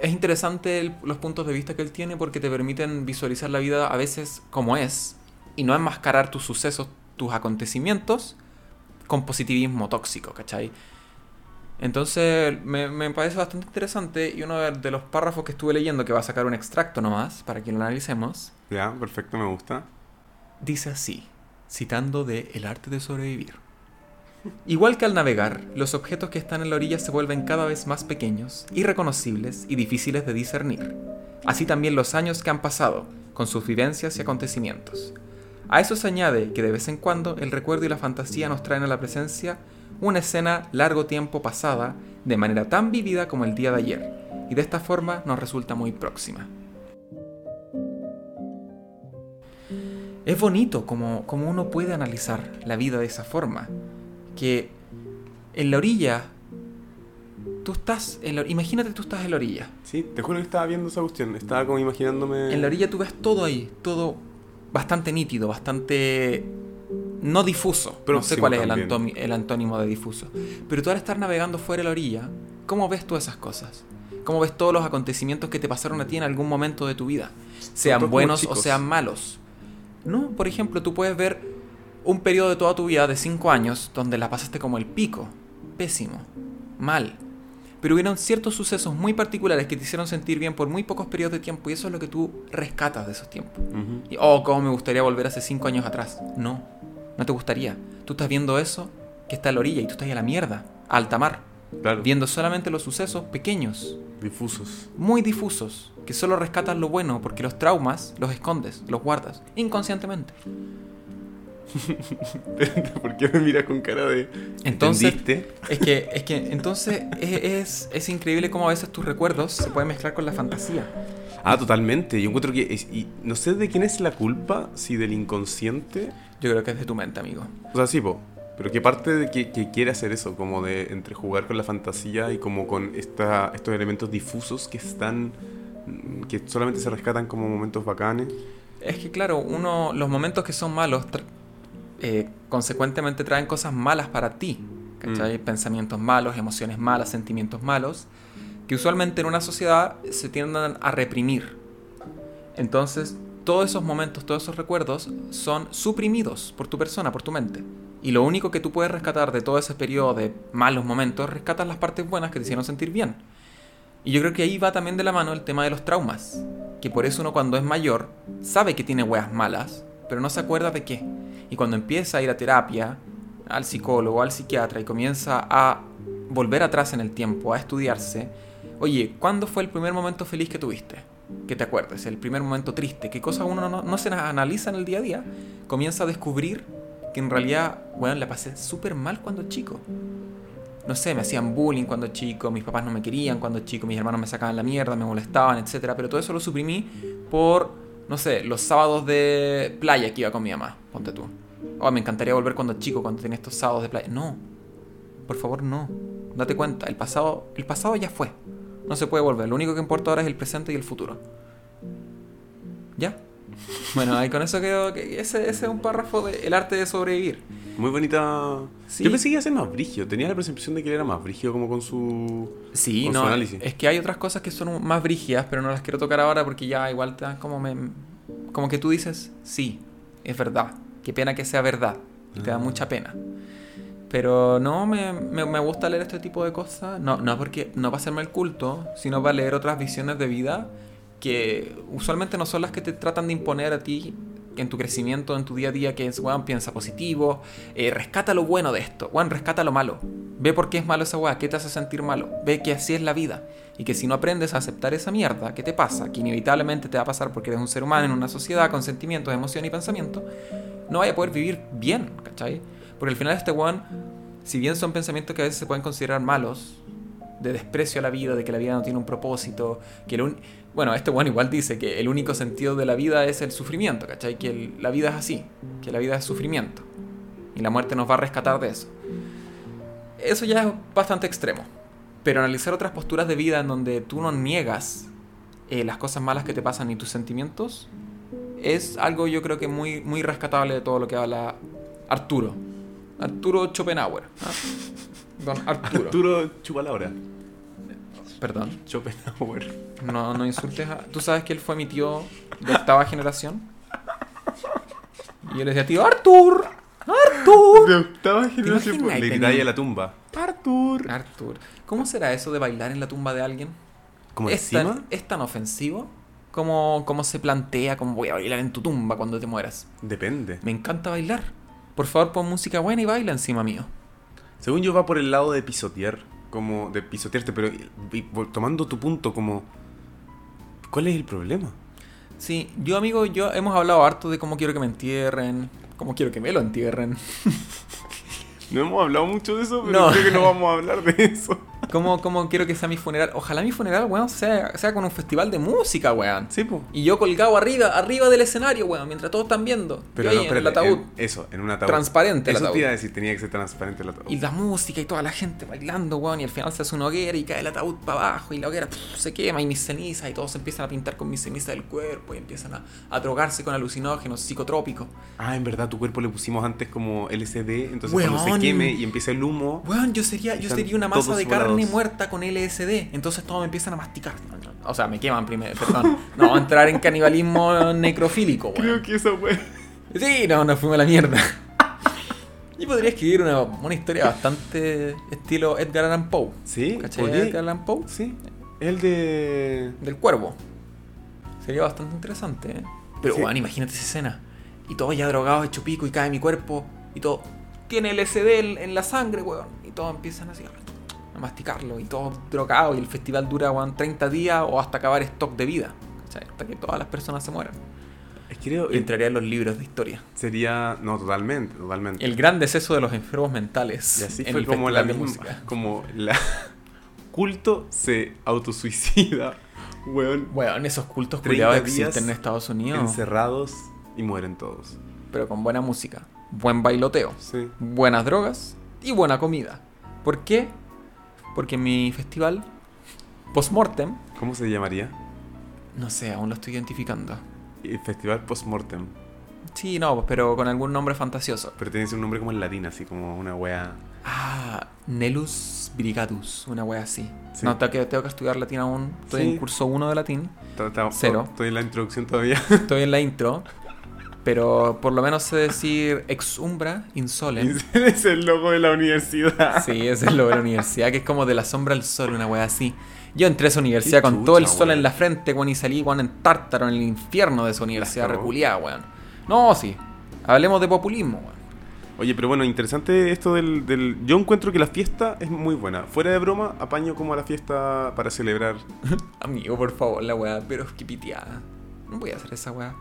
es interesante el- los puntos de vista que él tiene porque te permiten visualizar la vida a veces como es y no enmascarar tus sucesos, tus acontecimientos con positivismo tóxico, ¿cachai? Entonces me, me parece bastante interesante y uno de, de los párrafos que estuve leyendo, que va a sacar un extracto nomás para que lo analicemos, Ya, perfecto, me gusta. dice así. citando de El arte de sobrevivir. Igual que al navegar, los objetos que están en la orilla se vuelven cada vez más pequeños, irreconocibles y difíciles de discernir. Así también los años que han pasado, con sus vivencias y acontecimientos. A eso se añade que de vez en cuando el recuerdo y la fantasía nos traen a la presencia una escena largo tiempo pasada de manera tan vívida como el día de ayer, y de esta forma nos resulta muy próxima. Es bonito como, como uno puede analizar la vida de esa forma, que en la orilla, tú estás, en la, imagínate tú estás en la orilla. Sí, te juro que estaba viendo esa cuestión, estaba como imaginándome... En la orilla tú ves todo ahí, todo bastante nítido, bastante no difuso. no sé cuál es el, antónimo, el antónimo de difuso. Pero tú al estar navegando fuera de la orilla, ¿cómo ves tú esas cosas? ¿Cómo ves todos los acontecimientos que te pasaron a ti en algún momento de tu vida? Sean buenos o sean malos. No, por ejemplo, tú puedes ver un periodo de toda tu vida de 5 años donde la pasaste como el pico, pésimo, mal. Pero hubieron ciertos sucesos muy particulares que te hicieron sentir bien por muy pocos periodos de tiempo y eso es lo que tú rescatas de esos tiempos. y, oh, cómo me gustaría volver hace 5 años atrás. No, no te gustaría. Tú estás viendo eso que está a la orilla y tú estás a la mierda, a alta mar. Viendo solamente los sucesos pequeños. Difusos. Muy difusos. Que solo rescatan lo bueno porque los traumas los escondes, los guardas, inconscientemente. ¿Por qué me miras con cara de... Entonces, es que, es que entonces es, es, increíble cómo a veces tus recuerdos se pueden mezclar con la fantasía. Ah, totalmente. Yo encuentro que... y no sé de quién es la culpa, si del inconsciente... Yo creo que es de tu mente, amigo. O sea, sí, po. Pero qué parte de que, quiere hacer eso, como de entre jugar con la fantasía y como con esta, estos elementos difusos que están, que solamente se rescatan como momentos bacanes. Es que claro, uno, los momentos que son malos, eh, consecuentemente traen cosas malas para ti, ¿cachai? Mm. Pensamientos malos, emociones malas, sentimientos malos, que usualmente en una sociedad se tienden a reprimir. Entonces, todos esos momentos, todos esos recuerdos son suprimidos por tu persona, por tu mente. Y lo único que tú puedes rescatar de todo ese periodo de malos momentos, rescatas las partes buenas que te hicieron sentir bien. Y yo creo que ahí va también de la mano el tema de los traumas. Que por eso uno cuando es mayor sabe que tiene weas malas, pero no se acuerda de qué. Y cuando empieza a ir a terapia, al psicólogo, al psiquiatra y comienza a volver atrás en el tiempo, a estudiarse, oye, ¿cuándo fue el primer momento feliz que tuviste? Que te acuerdes, el primer momento triste, qué cosas uno no, se analiza en el día a día, comienza a descubrir que en realidad, bueno, la pasé súper mal cuando chico. No sé, me hacían bullying cuando chico, mis papás no me querían cuando chico, mis hermanos me sacaban la mierda, me molestaban, etc. Pero todo eso lo suprimí por, no sé, los sábados de playa que iba con mi mamá, ponte tú. Oh, me encantaría volver cuando chico, cuando tenía estos sábados de playa. No, por favor, no. Date cuenta, el pasado, el pasado ya fue. No se puede volver. Lo único que importa ahora es el presente y el futuro. ¿Ya? Bueno, ahí con eso quedó. Que ese, ese es un párrafo de El arte de sobrevivir. Muy bonita. Yo pensé que iba a ser más brigio. Tenía la percepción de que él era más brigio como con su. Sí, no. análisis. Es que hay otras cosas que son más brigias, pero no las quiero tocar ahora porque ya igual te como me. Como que tú dices, sí, es verdad. Qué pena que sea verdad. Y te da ah. mucha pena. Pero no, me, me, gusta leer este tipo de cosas. No, no porque no va a hacerme el culto, sino para leer otras visiones de vida que usualmente no son las que te tratan de imponer a ti en tu crecimiento, en tu día a día, que es, weón, piensa positivo, eh, rescata lo bueno de esto, weón, rescata lo malo, ve por qué es malo esa weá, qué te hace sentir malo, ve que así es la vida, y que si no aprendes a aceptar esa mierda que te pasa, que inevitablemente te va a pasar porque eres un ser humano en una sociedad con sentimientos, emoción y pensamiento, no vaya a poder vivir bien, ¿cachai? Porque al final este weón, si bien son pensamientos que a veces se pueden considerar malos, de desprecio a la vida, de que la vida no tiene un propósito, que lo bueno, este bueno igual dice que el único sentido de la vida es el sufrimiento, ¿cachai? Que la vida es así, que la vida es sufrimiento. Y la muerte nos va a rescatar de eso. Eso ya es bastante extremo. Pero analizar otras posturas de vida en donde tú no niegas eh, las cosas malas que te pasan y tus sentimientos, es algo yo creo que muy, muy rescatable de todo lo que habla Arturo. Arturo Schopenhauer. ¿ah? Don Arturo. Arturo Chupalabra. Perdón. Schopenhauer. No, no insultes a... ¿Tú sabes que él fue mi tío de octava generación? Y yo le decía, tío, Artur. Artur. De octava generación. Le a la tumba. Artur. Artur. ¿Cómo será eso de bailar en la tumba de alguien? ¿Cómo ¿Es tan, ¿Es tan ofensivo? como se plantea como voy a bailar en tu tumba cuando te mueras? Depende. Me encanta bailar. Por favor, pon música buena y baila encima mío. Según yo va por el lado de pisotear, como de pisotearte, pero y- y- tomando tu punto como... ¿Cuál es el problema? Sí, yo amigo, yo hemos hablado harto de cómo quiero que me entierren, cómo quiero que me lo entierren, No hemos hablado mucho de eso, pero No. creo que no vamos a hablar de eso. Cómo, cómo quiero que sea mi funeral. Ojalá mi funeral, weón, sea, sea con un festival de música, weón. Sí, pues. Y yo colgado arriba, arriba del escenario, weón, mientras todos están viendo. Pero no, en el ataúd. eso, en un ataúd. Transparente el Eso ataúd. te iba a decir, tenía que ser transparente el ataúd. Y la música y toda la gente bailando, weón, y al final se hace una hoguera y cae el ataúd para abajo y la hoguera pff, se quema y mis cenizas y todos se empiezan a pintar con mis cenizas del cuerpo y empiezan a, a drogarse con alucinógenos psicotrópicos. Ah, en verdad, tu cuerpo le pusimos antes como LSD, entonces cuando se Weón. queme y empieza el humo... Weón, yo sería, yo sería una masa de carne volados. muerta con LSD, entonces todos me empiezan a masticar. O sea, me queman primero, perdón. No, a entrar en canibalismo necrofílico, weón. Creo que eso fue... Sí, no, nos fuimos a la mierda. Y podría escribir una, una historia bastante estilo Edgar Allan Poe. ¿Sí? ¿Cachai? Edgar Allan Poe? Sí, el de... Del cuervo. Sería bastante interesante, ¿eh? Pero, Sí. weón, imagínate esa escena. Y todo ya drogado, hecho pico, y cae mi cuerpo. Y todo. Tiene LSD en, en la sangre, weón. Y todos empiezan así a masticarlo. Y todo drogado. Y el festival dura, weón, 30 días o hasta acabar stock de vida. ¿Cachai? Hasta que todas las personas se mueran. Creo... Y entraría en los libros de historia. Sería... No, totalmente, totalmente. El gran deceso de los enfermos mentales. Y así en fue el como la misma... música. Como la... Culto se autosuicida, weón. Weón, esos cultos 30 culiados días existen en Estados Unidos. Encerrados y mueren todos. Pero con buena música. Buen bailoteo. Sí. buenas drogas y buena comida. ¿Por qué? Porque mi festival, postmortem, ¿Cómo se llamaría? no sé, aún lo estoy identificando. El Festival Postmortem. Sí, no, pero con algún nombre fantasioso. Pero tiene un nombre como en latín, así como una wea. Ah, Nelus Brigadus, una wea así. Sí. No, tengo que, tengo que estudiar latín aún. Estoy Sí. en curso 1 de latín. Ta- ta- Cero. Estoy en la introducción todavía. Estoy en la intro. Pero por lo menos sé decir ex umbra insolent. Ese es el logo de la universidad. Sí, es lo de la universidad, que es como de la sombra al sol, una wea así. Yo entré a esa universidad con todo el sol en la frente, weón, y salí, weón, en tártaro, en el infierno de esa universidad reculiada, weón. No, sí. Hablemos de populismo, weón. Oye, pero bueno, interesante esto del, del- Yo encuentro que la fiesta es muy buena. Fuera de broma, apaño como a la fiesta para celebrar. Amigo, por favor, la weá, pero es que piteada. No voy a hacer esa weá.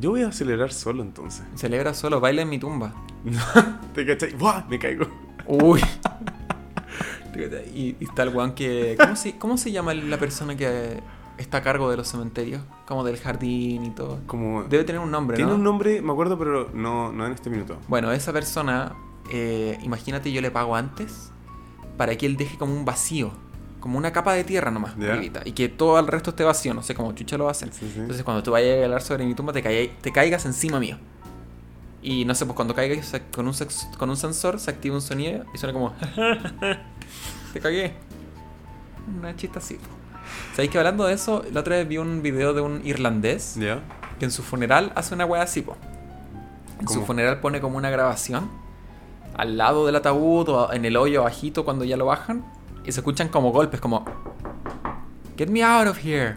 Yo voy a celebrar solo entonces. Celebra solo, baila en mi tumba. ¿Te cachai? ¡Buah! Me caigo. Uy. y, y está el weón que. ¿cómo se, ¿Cómo se llama la persona que está a cargo de los cementerios? Como del jardín y todo. Como... Debe tener un nombre, Tiene ¿no? un nombre, me acuerdo, pero no, no en este minuto. Bueno, esa persona, eh, imagínate yo le pago antes para que él deje como un vacío, como una capa de tierra nomás, arribita, y que todo el resto esté vacío, no sé cómo chucha lo hacen. Sí, sí. Entonces cuando tú vayas a hablar sobre mi tumba te, caiga- te caigas encima mío. Y no sé, pues cuando caigas con un, sex- con un sensor se activa un sonido y suena como... te cagué. Una chista así. ¿Sabéis que hablando de eso, la otra vez vi un video de un irlandés ¿Ya? que en su funeral hace una wea así, po. En su funeral pone como una grabación al lado del ataúd o en el hoyo bajito cuando ya lo bajan y se escuchan como golpes, como Get me out of here.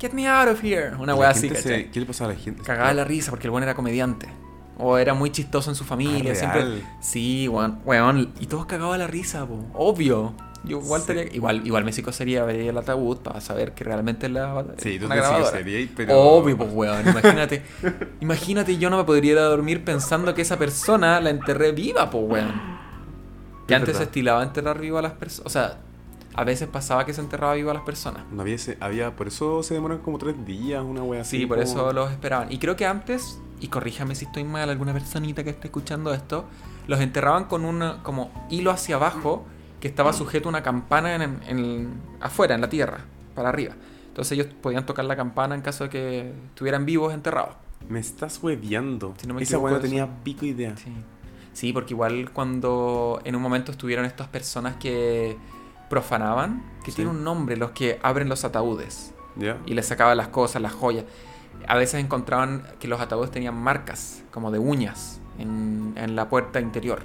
Get me out of here. Una wea así, se-. ¿Qué le pasaba a la gente? Cagaba la risa porque el buen era comediante. O era muy chistoso en su familia. Ah, siempre. Sí, weón, weón. Y todos cagaban la risa, po. Obvio. Yo igual, Sí. tenía- igual, igual me psicosería ver el ataúd para saber que realmente es la Sí, tú una te pero- Obvio, pues weón. Imagínate. imagínate, yo no me podría ir a dormir pensando que esa persona la enterré viva, pues weón. Que Es antes verdad. se estilaba enterrar vivo a las personas. O sea, a veces pasaba que se enterraba vivo a las personas. No había, ese- había, por eso se demoran como tres días, una wea así. Sí, por como- eso los esperaban. Y creo que antes, y corríjame si estoy mal, alguna personita que esté escuchando esto, los enterraban con un como hilo hacia abajo que estaba sujeto a una campana en, en- afuera, en la tierra, para arriba. Entonces ellos podían tocar la campana en caso de que estuvieran vivos enterrados. Me estás hueveando. Si no me Esa wea no tenía pico idea. Sí. Sí, porque igual cuando en un momento estuvieron estas personas que profanaban, que Sí. tiene un nombre, los que abren los ataúdes. ¿Ya? y les sacaban las cosas, las joyas. A veces encontraban que los ataúdes tenían marcas, como de uñas, en, en la puerta interior.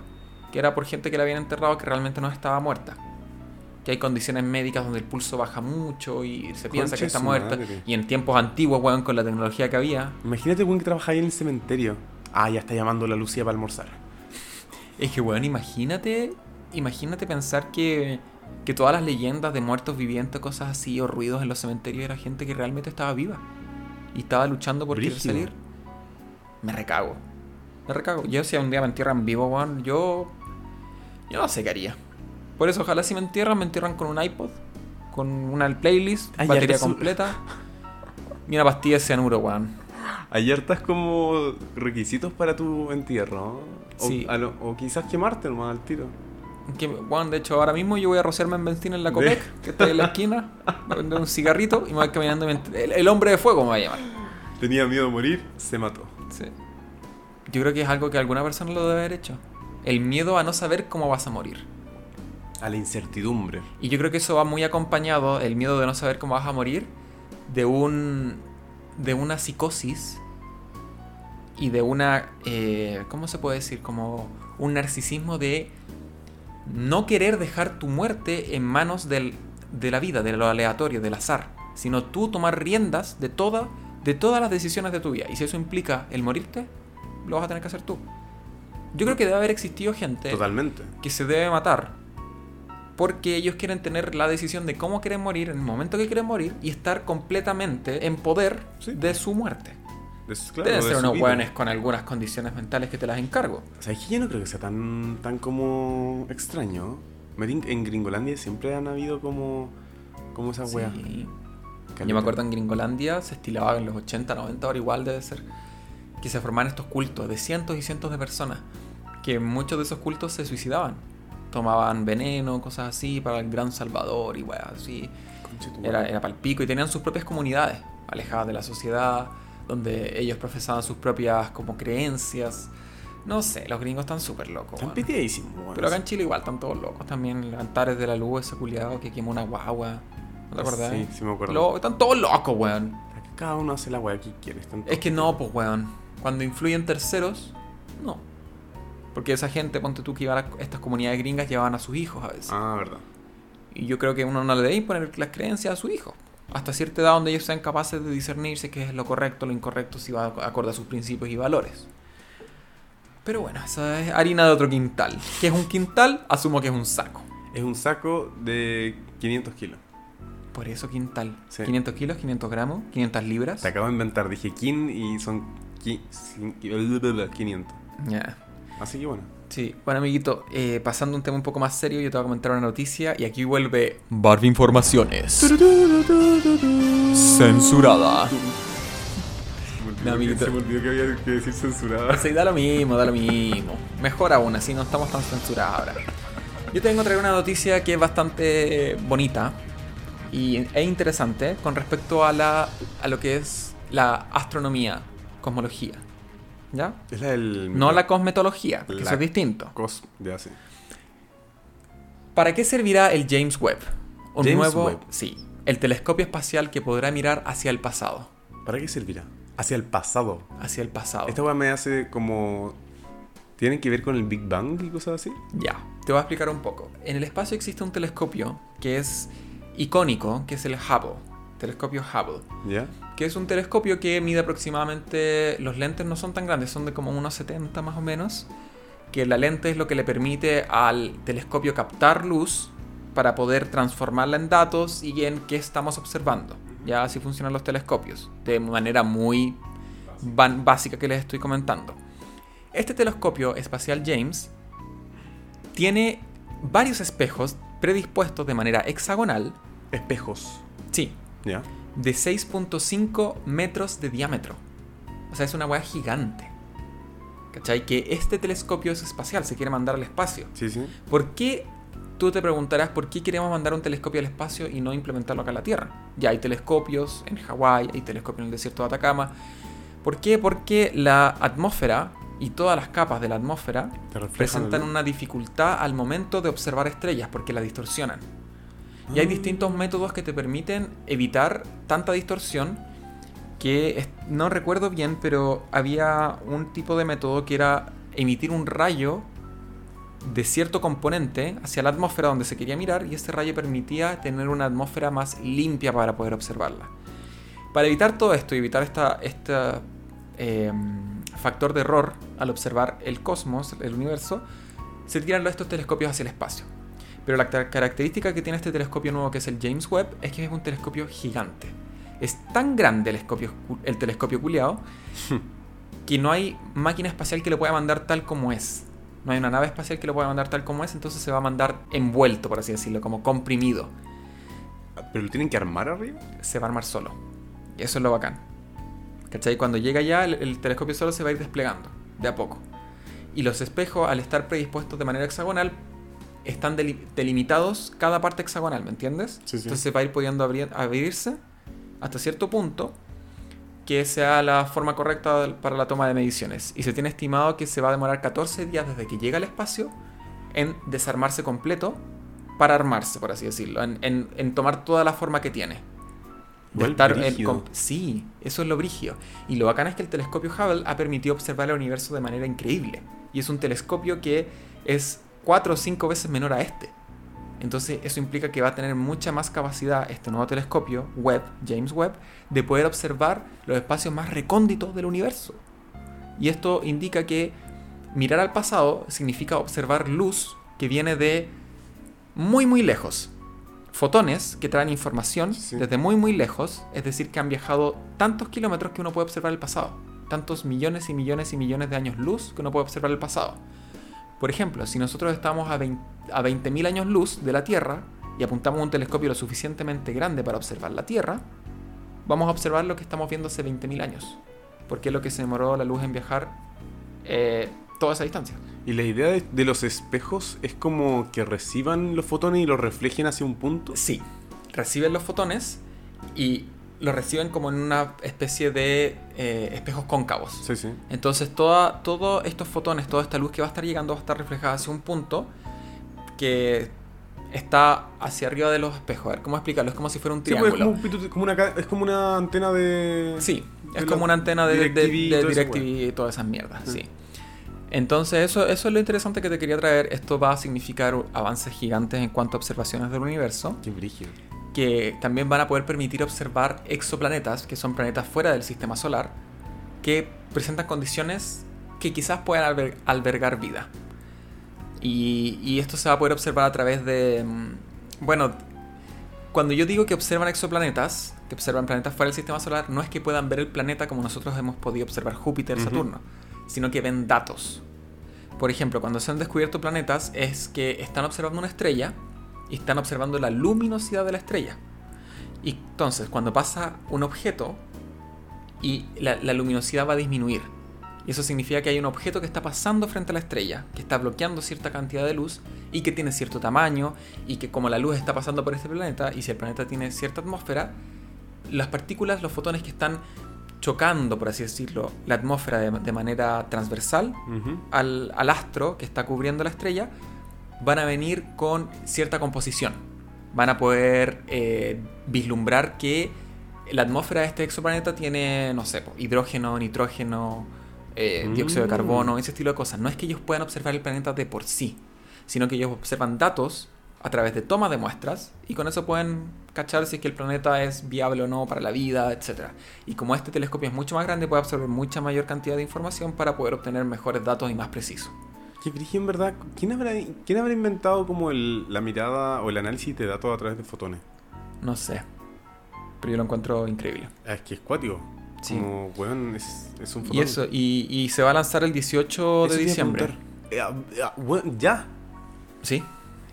Que era por gente que la habían enterrado que realmente no estaba muerta. Que hay condiciones médicas donde el pulso baja mucho y se piensa Concha que está muerta. madre. Y en tiempos antiguos, weón, con la tecnología que había. Imagínate, weón, que trabajaba ahí en el cementerio. Ah, ya está llamando la Lucía para almorzar. Es que, weón, imagínate, imagínate pensar que, que todas las leyendas de muertos vivientes, cosas así, o ruidos en los cementerios, era gente que realmente estaba viva. Y estaba luchando por querer salir. Me recago. Me recago. Yo si un día me entierran vivo, weón, yo... Yo no sé qué haría. Por eso, ojalá si me entierran, me entierran con un iPod, con una playlist, batería completa y una pastilla de cianuro, weón. Ayer estás como requisitos para tu entierro. ¿no? O, Sí. a lo- o quizás quemarte nomás al tiro. Que, weón, de hecho, ahora mismo yo voy a rociarme en benzina en la Copec, que está en la esquina, voy a vender un cigarrito y me voy caminando. El, el hombre de fuego me va a llamar. Tenía miedo de morir, se mató. Sí. Yo creo que es algo que alguna persona lo debe haber hecho. El miedo a no saber cómo vas a morir. A la incertidumbre. Y yo creo que eso va muy acompañado, el miedo de no saber cómo vas a morir, de un. de una psicosis y de una. eh, ¿Cómo se puede decir? Como un narcisismo de no querer dejar tu muerte en manos del, de la vida, de lo aleatorio, del azar, sino tú tomar riendas de, toda, de todas las decisiones de tu vida. Y si eso implica el morirte, lo vas a tener que hacer tú. Yo creo que debe haber existido gente Totalmente. que se debe matar porque ellos quieren tener la decisión de cómo quieren morir en el momento que quieren morir y estar completamente en poder Sí. de su muerte. Es, claro, Deben de ser unos hueones con algunas condiciones mentales que te las encargo. O sea, es que yo no creo que sea tan, tan como extraño. En Gringolandia siempre han habido como, como esa wea. Sí. Yo me acuerdo en Gringolandia se estilaba en los 80, 90, ahora igual debe ser, que se formaban estos cultos de cientos y cientos de personas, que muchos de esos cultos se suicidaban. Tomaban veneno, cosas así, para el gran salvador y weas así. Era, era palpico y tenían sus propias comunidades, alejadas de la sociedad, donde ellos profesaban sus propias como creencias. No sé, los gringos están súper locos. Están weón. piteadísimos, weón. Pero acá en Chile igual están todos locos también. El Antares de la Luz, ese culiado que quemó una guagua. ¿No te acordás? Sí, sí me acuerdo. Lo- están todos locos, weón. Cada uno hace la wea que quiere. están Es que no, pues, weón. Cuando influyen terceros, no. Porque esa gente, ponte tú que iba a estas comunidades gringas, llevaban a sus hijos a veces. Ah, verdad. Y yo creo que uno no le debe imponer las creencias a su hijo. Hasta cierta edad donde ellos sean capaces de discernirse qué es lo correcto, lo incorrecto, si va acorde a sus principios y valores. Pero bueno, esa es harina de otro quintal. ¿Qué es un quintal? Asumo que es un saco. Es un saco de 500 kilos. Por eso quintal. Sí. 500 kilos, 500 gramos, 500 libras. Te acabo de inventar. Dije kin y son qui- cin- 500. Ya. Así que bueno. Sí, bueno amiguito, eh, pasando a un tema un poco más serio, yo te voy a comentar una noticia y aquí vuelve Barbie Informaciones. Censurada. Se me olvidó, No, que, amiguito. se me olvidó que había que decir censurada. Sí, da lo mismo, da lo mismo. Mejor aún, así no estamos tan censurados ahora. Yo tengo que traer una noticia que es bastante bonita y e interesante con respecto a, la, a lo que es la astronomía, cosmología. ¿Ya? Es la del. No la cosmetología, La- eso es distinto. Cos. Ya sí. ¿Para qué servirá el James Webb? Un James nuevo, Webb. sí, el telescopio espacial que podrá mirar hacia el pasado, ¿Para qué servirá? Hacia el pasado. hacia el pasado. Esta weá me hace como. ¿Tienen que ver con el Big Bang y cosas así? Ya, te voy a explicar un poco. En el espacio existe un telescopio que es icónico, que es el Hubble, telescopio Hubble, ¿Ya? que es un telescopio que mide aproximadamente, los lentes no son tan grandes, son de como unos 70 más o menos, que la lente es lo que le permite al telescopio captar luz para poder transformarla en datos y en qué estamos observando. Ya así funcionan los telescopios, de manera muy básica que les estoy comentando. Este telescopio espacial James tiene varios espejos predispuestos de manera hexagonal, Espejos. sí, ¿Ya? de 6.5 metros de diámetro. O sea, es una weá gigante. ¿Cachai? Que este telescopio es espacial, se quiere mandar al espacio. Sí, sí. ¿Por qué? Tú te preguntarás por qué queremos mandar un telescopio al espacio y no implementarlo acá en la Tierra. Ya hay telescopios en Hawái, hay telescopios en el desierto de Atacama. ¿Por qué? Porque la atmósfera y todas las capas de la atmósfera presentan una dificultad al momento de observar estrellas porque la distorsionan. Y hay distintos métodos que te permiten evitar tanta distorsión que no recuerdo bien, pero había un tipo de método que era emitir un rayo de cierto componente hacia la atmósfera donde se quería mirar y este rayo permitía tener una atmósfera más limpia para poder observarla. Para evitar todo esto y evitar esta, esta eh, factor de error al observar el cosmos, el universo, se tiran estos telescopios hacia el espacio. Pero la car- característica que tiene este telescopio nuevo, que es el James Webb, es que es un telescopio gigante. Es tan grande el, telescopio, el telescopio culiado que no hay máquina espacial que lo pueda mandar tal como es. No hay una nave espacial que lo pueda mandar tal como es, entonces se va a mandar envuelto, por así decirlo, como comprimido. ¿Pero lo tienen que armar arriba? Se va a armar solo. Y eso es lo bacán. ¿Cachai? Cuando llega ya, el, el telescopio solo se va a ir desplegando, de a poco. Y los espejos, al estar predispuestos de manera hexagonal, están deli- delimitados cada parte hexagonal, ¿me entiendes? Sí, sí. Entonces se va a ir pudiendo abrir- abrirse hasta cierto punto que sea la forma correcta para la toma de mediciones. Y se tiene estimado que se va a demorar 14 días desde que llega al espacio en desarmarse completo para armarse, por así decirlo, en, en- en tomar toda la forma que tiene. De estar sí, eso es lo brigio. Y lo bacán es que el telescopio Hubble ha permitido observar el universo de manera increíble. Y es un telescopio que es cuatro o cinco veces menor a este. Entonces eso implica que va a tener mucha más capacidad este nuevo telescopio, Webb, James Webb, de poder observar los espacios más recónditos del universo. Y esto indica que mirar al pasado significa observar luz que viene de muy muy lejos. Fotones que traen información Sí. desde muy muy lejos, es decir, que han viajado tantos kilómetros que uno puede observar el pasado. Tantos millones y millones y millones de años luz que uno puede observar el pasado. Por ejemplo, si nosotros estamos a 20 a 20.000 años luz de la Tierra y apuntamos un telescopio lo suficientemente grande para observar la Tierra, vamos a observar lo que estamos viendo hace 20.000 años. Porque es lo que se demoró la luz en viajar eh, toda esa distancia. Y la idea de, de los espejos es como que reciban los fotones y los reflejen hacia un punto. Sí, reciben los fotones y los reciben como en una especie de eh, espejos cóncavos. Sí, sí. Entonces toda, todos estos fotones, toda esta luz que va a estar llegando va a estar reflejada hacia un punto que está hacia arriba de los espejos. A ver, ¿cómo explicarlo? Es como si fuera un Sí, pues, es, triángulo. como, como una, es como una antena de. Sí, de es como una antena de DirecTV de, DirecTV y todas esas mierdas, Sí. sí. Entonces eso, eso es lo interesante que te quería traer. Esto va a significar avances gigantes en cuanto a observaciones del universo, Qué brígido. Que también van a poder permitir observar exoplanetas, que son planetas fuera del sistema solar, que presentan condiciones que quizás puedan alber- albergar vida. Y, y esto se va a poder observar a través de... mm, Bueno, cuando yo digo que observan exoplanetas, que observan planetas fuera del sistema solar, no es que puedan ver el planeta como nosotros hemos podido observar Júpiter, Ujú. Saturno, sino que ven datos. Por ejemplo, cuando se han descubierto planetas es que están observando una estrella y están observando la luminosidad de la estrella. Y entonces, cuando pasa un objeto y la, la luminosidad va a disminuir. Y eso significa que hay un objeto que está pasando frente a la estrella, que está bloqueando cierta cantidad de luz y que tiene cierto tamaño y que como la luz está pasando por este planeta y si el planeta tiene cierta atmósfera, las partículas, los fotones que están chocando, por así decirlo, la atmósfera de, de manera transversal al, al astro que está cubriendo la estrella, van a venir con cierta composición. Van a poder eh, vislumbrar que la atmósfera de este exoplaneta tiene, no sé, hidrógeno, nitrógeno, eh, Mm. dióxido de carbono, ese estilo de cosas. No es que ellos puedan observar el planeta de por sí, sino que ellos observan datos a través de toma de muestras y con eso pueden cachar si es que el planeta es viable o no para la vida, etc. Y como este telescopio es mucho más grande, puede absorber mucha mayor cantidad de información para poder obtener mejores datos y más precisos. Brígido en verdad. ¿Quién habrá, quién habrá inventado como el- la mirada o el análisis de datos a través de fotones? No sé. Pero yo lo encuentro increíble. Ah, es que es cuático. Sí. Como, weón, es, es un fotón. Y eso, y, y se va a lanzar el 18 Eso de diciembre. Eh, ah, ah, weón, ya. Sí.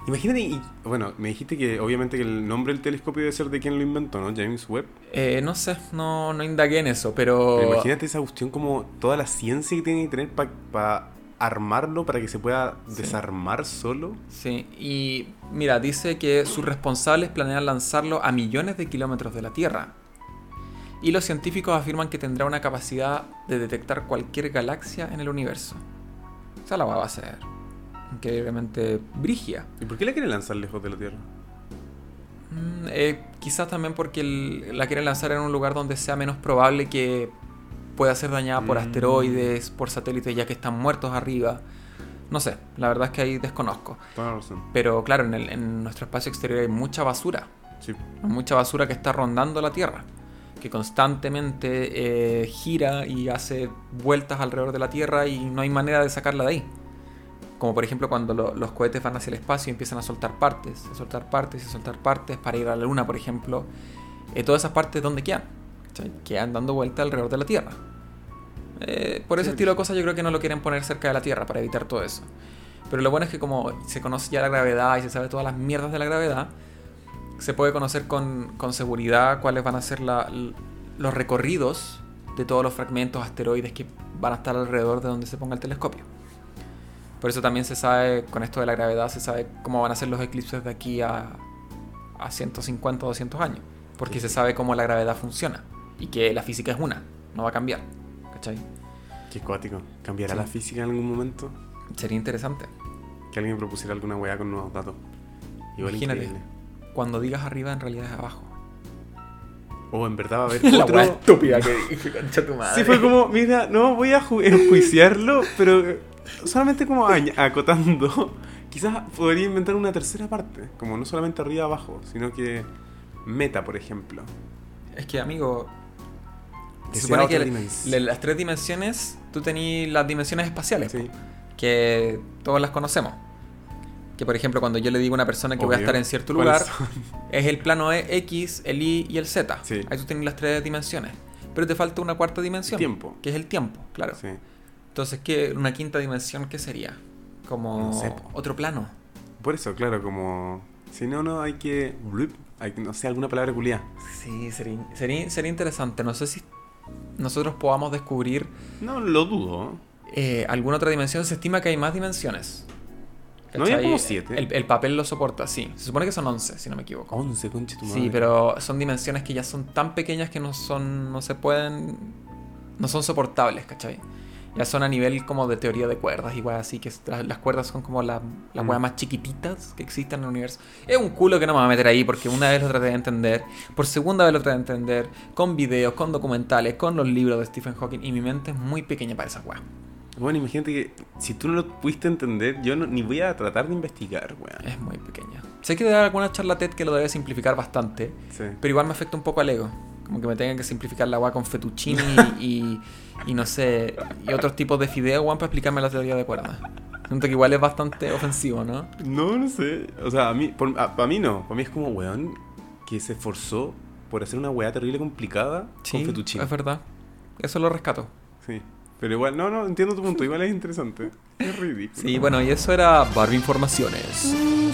Imagínate, y, bueno, me dijiste que obviamente que el nombre del telescopio debe ser de quien lo inventó, ¿no? James Webb. Eh, no sé, no, no indagué en eso, pero. Pero imagínate esa cuestión como toda la ciencia que tiene que tener para armarlo, para que se pueda Sí. desarmar solo. Sí, y mira, dice que sus responsables planean lanzarlo a millones de kilómetros de la Tierra. Y los científicos afirman que tendrá una capacidad de detectar cualquier galaxia en el universo. O sea, la va a ser increíblemente brigia. ¿Y por qué la quieren lanzar lejos de la Tierra? Mm, eh, quizás también porque el- la quieren lanzar en un lugar donde sea menos probable que pueda ser dañada por Mm. asteroides, por satélites ya que están muertos arriba. No sé, la verdad es que ahí desconozco. Pero claro, en, el- en nuestro espacio exterior hay mucha basura. Sí. Mucha basura que está rondando la Tierra. que constantemente eh, gira y hace vueltas alrededor de la Tierra y no hay manera de sacarla de ahí. Como por ejemplo cuando lo- los cohetes van hacia el espacio y empiezan a soltar partes, a soltar partes y a soltar partes para ir a la Luna, por ejemplo. Eh, todas esas partes, ¿dónde quedan? ¿Cachai? Quedan dando vuelta alrededor de la Tierra. Eh, por ese Sí. estilo de cosas yo creo que no lo quieren poner cerca de la Tierra para evitar todo eso. Pero lo bueno es que como se conoce ya la gravedad y se sabe todas las mierdas de la gravedad, se puede conocer con, con seguridad cuáles van a ser la- los recorridos de todos los fragmentos asteroides que van a estar alrededor de donde se ponga el telescopio. Por eso también se sabe, con esto de la gravedad, se sabe cómo van a ser los eclipses de aquí a, a 150 o 200 años. Porque se sabe cómo la gravedad funciona y que la física es una, no va a cambiar. ¿Cachai? Qué cuático. ¿Cambiará Sí. la física en algún momento? Sería interesante. Que alguien propusiera alguna weá con nuevos datos. Igual Imagínate. increíble. Cuando digas arriba, en realidad es abajo. O en verdad va a haber La otro... estúpida que dije, concha tu madre. Sí, fue como, mira, no voy a ju- enjuiciarlo, pero eh, solamente como acotando. Quizás podría inventar una tercera parte, como no solamente arriba abajo, sino que meta, por ejemplo. Es que, amigo, se supone que le- las tres dimensiones, tú tenías las dimensiones espaciales, Sí. que todos las conocemos. Que, por ejemplo, cuando yo le digo a una persona que voy a estar en cierto ¿Cuáles lugar, es el plano E- X, el Y y el Z. Sí. Ahí tú tienes las tres dimensiones. Pero te falta una cuarta dimensión. Tiempo. Que es el tiempo, claro. Sí. Entonces, ¿qué? ¿Una quinta dimensión qué sería? Como No sé, po. otro plano. Por eso, claro, como... Si no, no, hay que... Hay, que- no sé, alguna palabra culiada. Sí, sería, sería, sería interesante. No sé si nosotros podamos descubrir No lo dudo. eh, alguna otra dimensión. Se estima que hay más dimensiones. ¿No había como siete? El, el papel lo soporta, sí. Se supone que son 11, si no me equivoco. 11, concha tu madre. Sí, pero son dimensiones que ya son tan pequeñas que no son. no se pueden. no son soportables, ¿cachai? Ya son a nivel como de teoría de cuerdas, igual así que las, las cuerdas son como la- las Mm. weas más chiquititas que existen en el universo. Es un culo que no me voy a meter ahí porque una vez lo traté de entender, por segunda vez lo traté de entender, con videos, con documentales, con los libros de Stephen Hawking, y mi mente es muy pequeña para esas weas. Bueno, imagínate que si tú no lo pudiste entender, yo no- ni voy a tratar de investigar, weón. Es muy pequeña. Sé que haber alguna charla TED que lo debe simplificar bastante, Sí. Pero igual me afecta un poco al ego. Como que me tengan que simplificar la agua con fettuccini y, y, y no sé, y otros tipos de fideos, weón, para explicarme la teoría de cuerdas. Siento que igual es bastante ofensivo, ¿no? No, no sé. O sea, a mí, por- a- para mí no. Para mí es como, weón, que se esforzó por hacer una weá terrible complicada con fettuccine. es verdad. Eso lo rescato. Sí. Pero igual, no, no, entiendo tu punto. Igual es interesante. Es ridículo. Sí, bueno, y eso era Barbie Informaciones. Mm,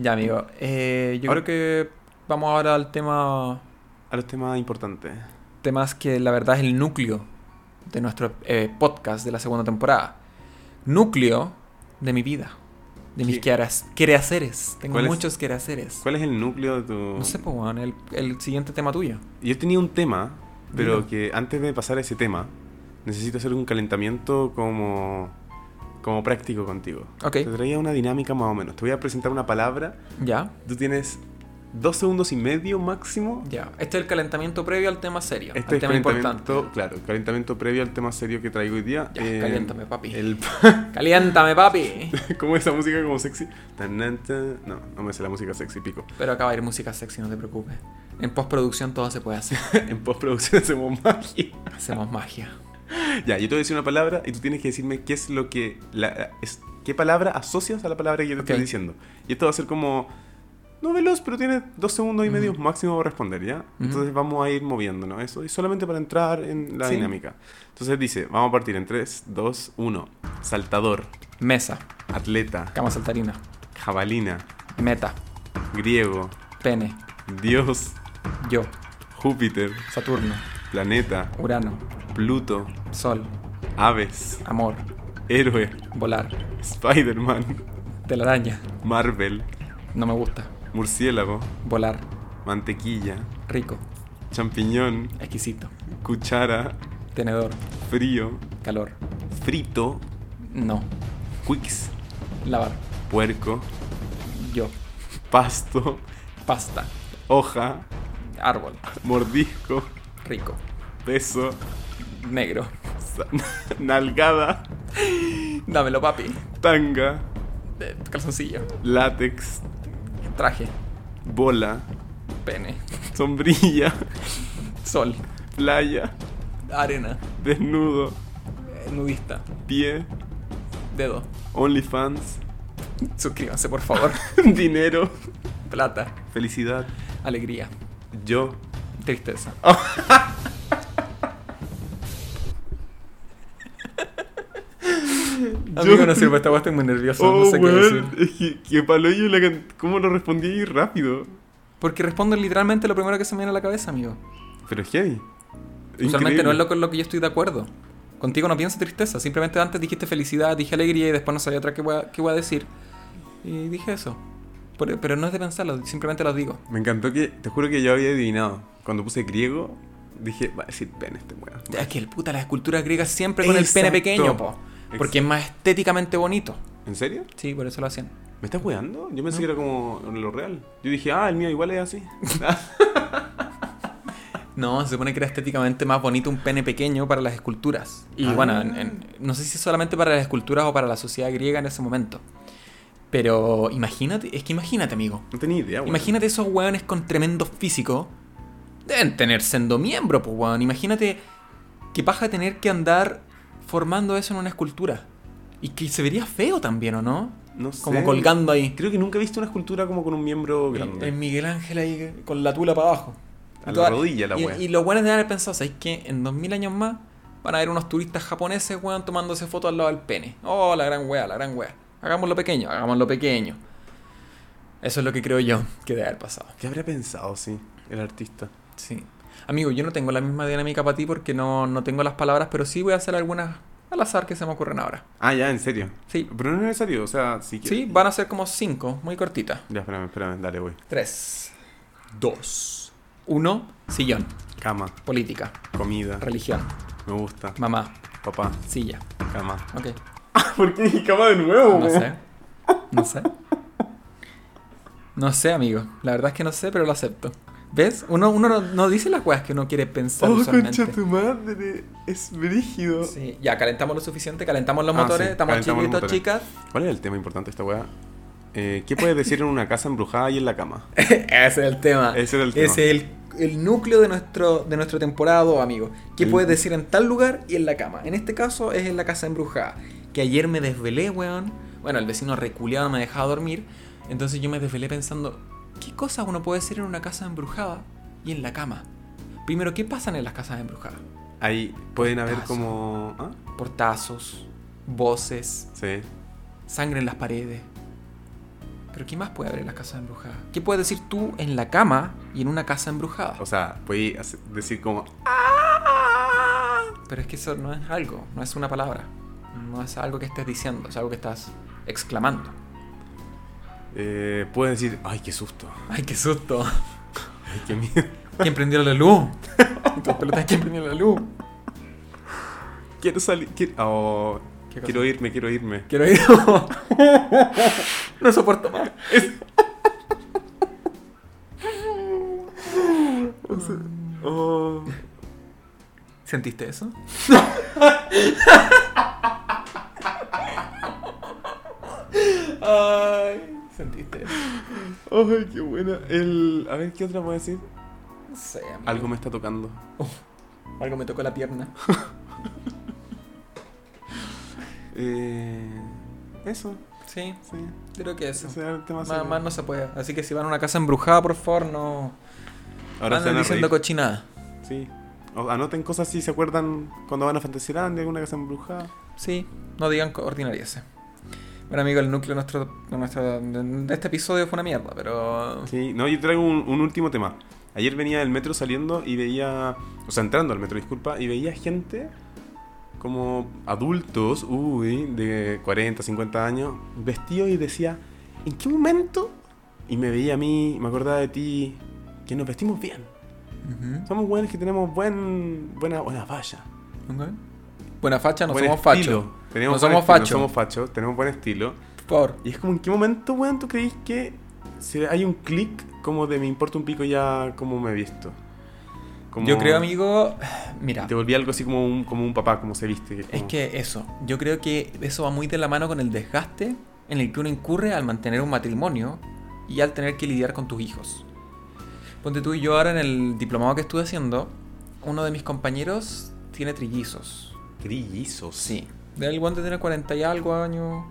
Ya, amigo. eh, yo Ahora- creo que vamos ahora al tema. A los temas importantes. Temas que la verdad es el núcleo de nuestro eh, podcast de la segunda temporada. Núcleo de mi vida. De mis quehaceres. Tengo ¿Cuál es? muchos quehaceres. ¿Cuál es el núcleo de tu...? No sé, pues, weón, el, el siguiente tema tuyo. Yo tenía un tema, pero Dilo. que antes de pasar a ese tema, necesito hacer un calentamiento como, como práctico contigo. Ok. Te traía una dinámica más o menos. Te voy a presentar una palabra. Ya, Tú tienes dos segundos y medio máximo. ya. Este es el calentamiento previo al tema serio. Este al es tema calentamiento, importante. claro, calentamiento previo al tema serio que traigo hoy día. Ya, Eh, caliéntame, papi. El, Caliéntame, papi. como esa música como sexy. No, no me sé la música sexy, pico. Pero acá va a ir música sexy, no te preocupes. En postproducción todo se puede hacer. en postproducción hacemos magia. Hacemos magia. Ya, yo te voy a decir una palabra y tú tienes que decirme qué es lo que. La, es, ¿Qué palabra asocias a la palabra que yo te Ok. estoy diciendo? Y esto va a ser como. No veloz, pero tiene dos segundos y medio Ujú. máximo para responder, ¿ya? Entonces vamos a ir moviéndonos eso. Y solamente para entrar en la Sí. dinámica. Entonces dice: Vamos a partir en 3, 2, 1. Saltador, Mesa, atleta, cama saltarina, jabalina, meta, griego, pene, dios, yo, Júpiter, Saturno, planeta, Urano, Pluto, Sol, aves, amor, héroe, volar, Spider-Man, telaraña, Marvel, no me gusta, murciélago, volar, mantequilla, rico, champiñón, exquisito, cuchara, tenedor, frío, calor, frito, no, quicks, lavar, puerco, yo, pasto, pasta, hoja, árbol, mordisco, rico, peso, negro, nalgada, Dámelo, papi. tanga, Calzoncillo. látex, Traje. bola, Pene. sombrilla, Sol. playa, Arena. desnudo, eh, Nudista. pie, Dedo. OnlyFans, Suscríbanse, por favor. dinero, Plata. felicidad, Alegría. yo. Tristeza. Amigo, no sirve, esta estoy muy nervioso. Oh, no sé qué decir. es que, palo yo la can- ¿Cómo lo respondí ahí rápido? Porque respondo literalmente lo primero que se me viene a la cabeza, amigo. Pero es heavy. Usualmente no es lo con lo que yo estoy de acuerdo. Contigo no pienso tristeza. Simplemente antes dijiste felicidad, dije alegría y después no sabía otra que voy a, qué voy a decir. Y dije eso. Por- pero no es de pensarlo, simplemente lo digo. Me encantó que, te juro que yo había adivinado. Cuando puse griego, dije, va a decir pene este weón. Es que el puta, las esculturas griegas siempre con el pene pequeño, po. Porque es más estéticamente bonito. ¿En serio? Sí, por eso lo hacían. ¿Me estás weando? Yo pensé que era como lo real. Yo dije, ah, el mío igual es así. No, se supone que era estéticamente más bonito un pene pequeño para las esculturas. Y Ah. bueno, en- en- no sé si solamente para las esculturas o para la sociedad griega en ese momento. Pero imagínate, es que imagínate, amigo. No tenía idea, weón. Imagínate esos hueones con tremendo físico. Deben tener sendo miembro, pues, weón. Imagínate qué paja tener que andar formando eso en una escultura. Y que se vería feo también, ¿o no? No sé. Como colgando ahí. Creo que nunca he visto una escultura como con un miembro grande. En Miguel Ángel ahí con la tula para abajo. A Y la rodilla la y, wea. y los buenos deben haber pensado, ¿sabes que En 2000 años más van a haber unos turistas japoneses, weón, tomándose fotos al lado del pene. Oh, la gran wea, la gran wea. Hagámoslo pequeño, hagámoslo pequeño. Eso es lo que creo yo que debe haber pasado. ¿Qué habría pensado, sí, el artista? Sí. Amigo, yo no tengo la misma dinámica para ti porque no, no tengo las palabras, pero sí voy a hacer algunas al azar que se me ocurren ahora. Ah, ya, en serio. Sí. Pero no es necesario, o sea, si Sí, quieres. van a ser como cinco, muy cortitas. Ya, espérame, espérame, dale, voy. Tres, dos, uno, sillón, Cama, política, comida, religión, me gusta, mamá, papá, silla. cama. Ok. ¿Por qué dije cama de nuevo? No sé. No sé. No sé, amigo. La verdad es que no sé, pero lo acepto. ¿Ves? Uno, uno no, no dice las cosas que uno quiere pensar Oh, concha tu madre, es brígido. Sí, ya calentamos lo suficiente, calentamos los Ah, motores, sí, estamos calentamos chiquitos, chicas. ¿Cuál es el tema importante de esta weá? Eh, ¿Qué puedes decir en una casa embrujada y en la cama? Ese es el tema. Ese era el tema. Es el, el núcleo de nuestro, de nuestro temporada 2, amigo. ¿Qué El- puedes decir en tal lugar y en la cama? En este caso es en la casa embrujada. Que ayer me desvelé, weón. Bueno, el vecino reculeado me dejaba dormir. Entonces yo me desvelé pensando, ¿qué cosas uno puede decir en una casa embrujada y en la cama? Primero, ¿qué pasan en las casas embrujadas? Ahí pueden haber Portazo. como... ¿Ah? Portazos, voces, Sí. sangre en las paredes. Pero ¿qué más puede haber en las casas embrujadas? ¿Qué puedes decir tú en la cama y en una casa embrujada? O sea, puedes hacer- decir como... Pero es que eso no es algo, no es una palabra. No es algo que estés diciendo, es algo que estás exclamando. Eh, puedes decir, ay, qué susto. ¡Ay, qué susto! Ay, qué miedo. ¿Quién prendió la luz? ¿quién prendió la luz? Quiero salir... Quiero, oh, irme, quiero irme. Quiero ir. no soporto más. Oh. ¿Sentiste eso? Ay, ¿sentiste? Ay, qué buena. El... A ver, ¿qué otra puedo decir? No sé, amigo. Algo me está tocando. Algo me tocó la pierna. Eh, eso, Sí, sí. creo que eso. Ese el tema Más, no se puede. Así que si van a una casa embrujada, por favor, no. Ahora se diciendo cochinada. Sí. O anoten cosas si se acuerdan cuando van a Fantasyland de alguna casa embrujada. Sí, no digan ordinarieces. Bueno, amigo, el núcleo de, nuestro, de, nuestro- de este episodio fue una mierda, pero. Sí, no, yo traigo un, un último tema. Ayer venía del metro saliendo y veía, o sea, entrando al metro, disculpa, y veía gente como adultos, uy, de 40, 50 años, vestidos y decía, ¿en qué momento? Y me veía a mí, me acordaba de ti, que nos vestimos bien. Somos buenos que tenemos buen, buena, buena falla. Ok. Buena facha, no buen somos fachos. No buen somos fachos. somos fachos, tenemos buen estilo. Por favor. Y es como, ¿en qué momento, weón, tú creís que si hay un clic como de me importa un pico ya cómo me he visto? Como- Yo creo, amigo, mira, Te volví algo así como un, como un papá, como se viste. que es como- que eso, yo creo que eso va muy de la mano con el desgaste en el que uno incurre al mantener un matrimonio y al tener que lidiar con tus hijos. Ponte tú y yo ahora en el diplomado que estuve haciendo, uno de mis compañeros tiene trillizos. Trillizos. Sí. El guante tiene 40 y algo años.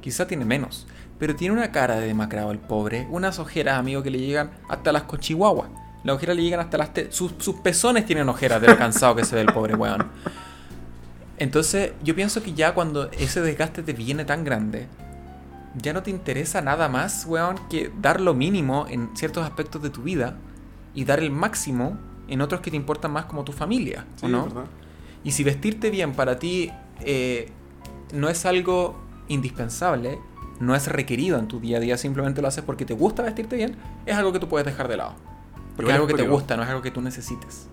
Quizá tiene menos. Pero tiene una cara de demacrado el pobre. Unas ojeras, amigo, que le llegan hasta las cochihuahuas. Las ojeras le llegan hasta las... te- Sus, sus pezones tienen ojeras de lo cansado que se ve el pobre weón. Entonces, yo pienso que ya cuando ese desgaste te viene tan grande, ya no te interesa nada más, weón, que dar lo mínimo en ciertos aspectos de tu vida y dar el máximo en otros que te importan más como tu familia, Sí, ¿o no? ¿verdad? Y si vestirte bien para ti eh, no es algo indispensable, no es requerido en tu día a día, simplemente lo haces porque te gusta vestirte bien, es algo que tú puedes dejar de lado. Porque Igual es algo que te gusta, no es algo que tú necesites.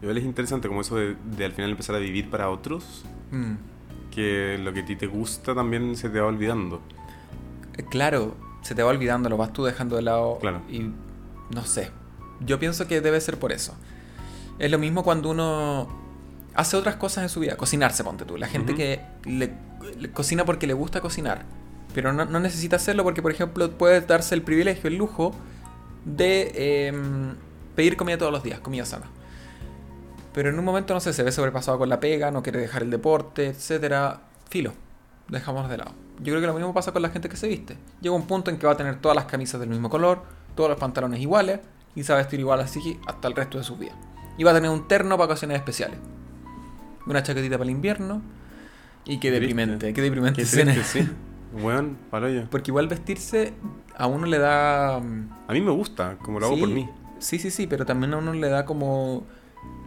Igual es interesante como eso de, de al final empezar a vivir para otros, Mm. que lo que a ti te gusta también se te va olvidando. Eh, Claro, se te va olvidando, lo vas tú dejando de lado. Claro. Y no sé. Yo pienso que debe ser por eso. Es lo mismo cuando uno hace otras cosas en su vida. Cocinarse, ponte tú. La gente que le, le cocina porque le gusta cocinar. Pero no, no necesita hacerlo porque, por ejemplo, puede darse el privilegio, el lujo de em, pedir comida todos los días, comida sana. Pero en un momento, no sé, se ve sobrepasado con la pega, no quiere dejar el deporte, etcétera. Filo, dejamos de lado. Yo creo que lo mismo pasa con la gente que se viste. Llega un punto en que va a tener todas las camisas del mismo color, todos los pantalones iguales, y se va a vestir igual así hasta el resto de sus vidas. Y va a tener un terno para ocasiones especiales. Una chaquetita para el invierno. Y qué deprimente, qué deprimente Qué escena. triste, sí. Weón, palo yo. Porque igual vestirse a uno le da... mm, A mí me gusta, como lo hago sí, por mí. Sí, sí, sí, pero también a uno le da como...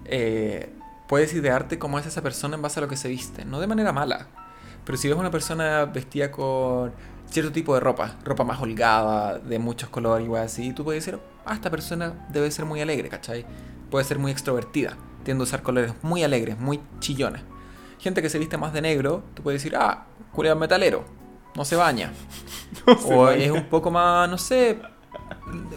eh, puedes idearte cómo es esa persona en base a lo que se viste. No de manera mala. Pero si ves una persona vestida con cierto tipo de ropa, ropa más holgada, de muchos colores, igual así, tú puedes decir, ah, esta persona debe ser muy alegre, ¿cachai? Puede ser muy extrovertida, tiende a usar colores muy alegres, muy chillones. Gente que se viste más de negro, tú puedes decir, ah, culiao metalero, no se baña. se o baña. es un poco más, no sé,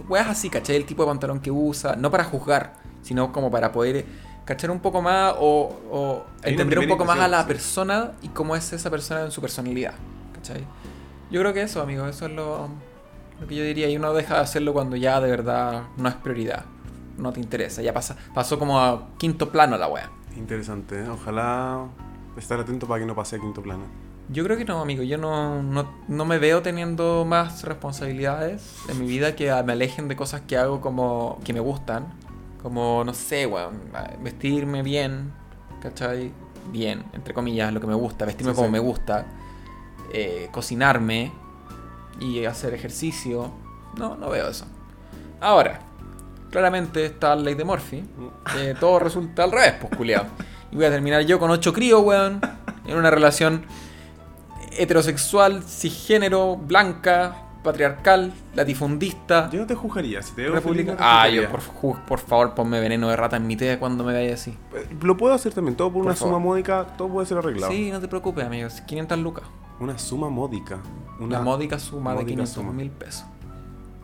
weas así, ¿cachai? El tipo de pantalón que usa, no para juzgar, sino como para poder cachar un poco más o, o entender un poco más a la sí. persona y cómo es esa persona en su personalidad, ¿cachai? Yo creo que eso, amigo, eso es lo, lo que yo diría. Y uno deja de hacerlo cuando ya de verdad no es prioridad, no te interesa, ya pasa, pasó como a quinto plano la wea. Interesante, ¿eh? ojalá estar atento para que no pase a quinto plano. Yo creo que no, amigo. Yo no, no, no me veo teniendo más responsabilidades en mi vida que me alejen de cosas que hago como que me gustan. Como, no sé, weón, vestirme bien, ¿cachai? Bien, entre comillas, lo que me gusta, vestirme Sí, como sí. me gusta, eh, cocinarme y hacer ejercicio. No, no veo eso. Ahora, claramente está la ley de Murphy, que todo resulta al revés, pues, culiao. Y voy a terminar yo con ocho críos, weón, en una relación heterosexual, cisgénero, blanca, patriarcal, latifundista, Yo no te juzgaría, si te veo república. feliz, no te Ah, yo, por, por favor, ponme veneno de rata en mi té cuando me veas así. Eh, Lo puedo hacer también, todo por, Por una favor. suma módica, todo puede ser arreglado. Sí, no te preocupes, amigos. 500 lucas. Una suma módica. Una... Módica suma de módica 500 suma. mil pesos.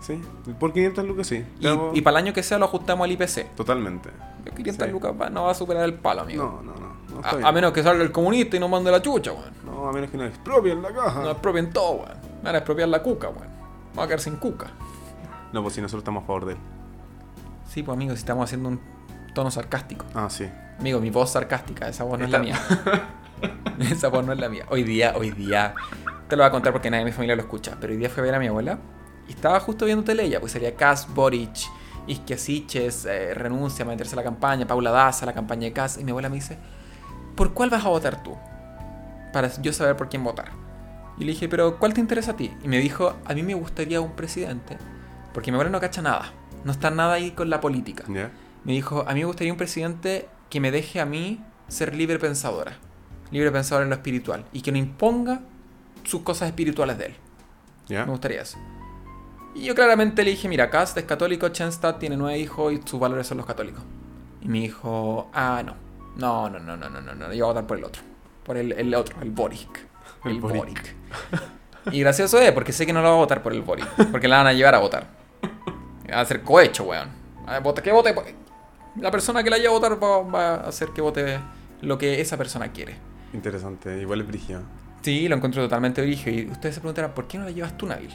Sí, por 500 lucas sí. Y, y para el año que sea lo ajustamos al IPC. Totalmente. Yo 500 Sí. lucas no va a superar el palo, amigo. No, no, no. no está a, bien. a menos que salga el comunista y no mande la chucha, weón. No, a menos que no expropien la caja. No expropien todo, weón. Me van a expropiar la cuca, weón. Vamos a quedar sin cuca. No, pues si nosotros estamos a favor de él. Sí, pues amigo, si estamos haciendo un tono sarcástico. Ah, sí. Amigo, mi voz sarcástica, esa voz no es la mía. esa voz no es la mía. Hoy día, hoy día, te lo voy a contar porque nadie de mi familia lo escucha, pero hoy día fui a ver a mi abuela y estaba justo viendo tele ella, pues sería Cas, Boric, Isquia Siches, eh, renuncia a meterse a la campaña, Paula Daza, la campaña de Cas, y mi abuela me dice, ¿por cuál vas a votar tú? Para yo saber por quién votar. Y le dije, pero ¿cuál te interesa a ti? Y me dijo, a mí me gustaría un presidente, porque mi abuela no cacha nada, no está nada ahí con la política me dijo, a mí me gustaría un presidente que me deje a mí ser libre pensadora, libre pensadora en lo espiritual, y que no imponga sus cosas espirituales de él. Me gustaría eso. Y yo claramente le dije, mira, Kast es católico, Chenstad tiene nueve hijos y sus valores son los católicos. Y me dijo, ah, no, no, no, no, no, no, no, no, yo voy a votar por el otro, por el, el otro, el Boric. El El, Boric. Boric. Y gracioso es, porque sé que no lo va a votar por el Boric, porque la van a llevar a votar. Va a ser cohecho, weón. A ver, vota- ¿Qué vote? La persona que la haya a votar va, va a hacer que vote lo que esa persona quiere. Interesante, igual es brígido. Sí, lo encuentro totalmente brígido. Y ustedes se preguntarán, ¿por qué no la llevas tú, Nabil?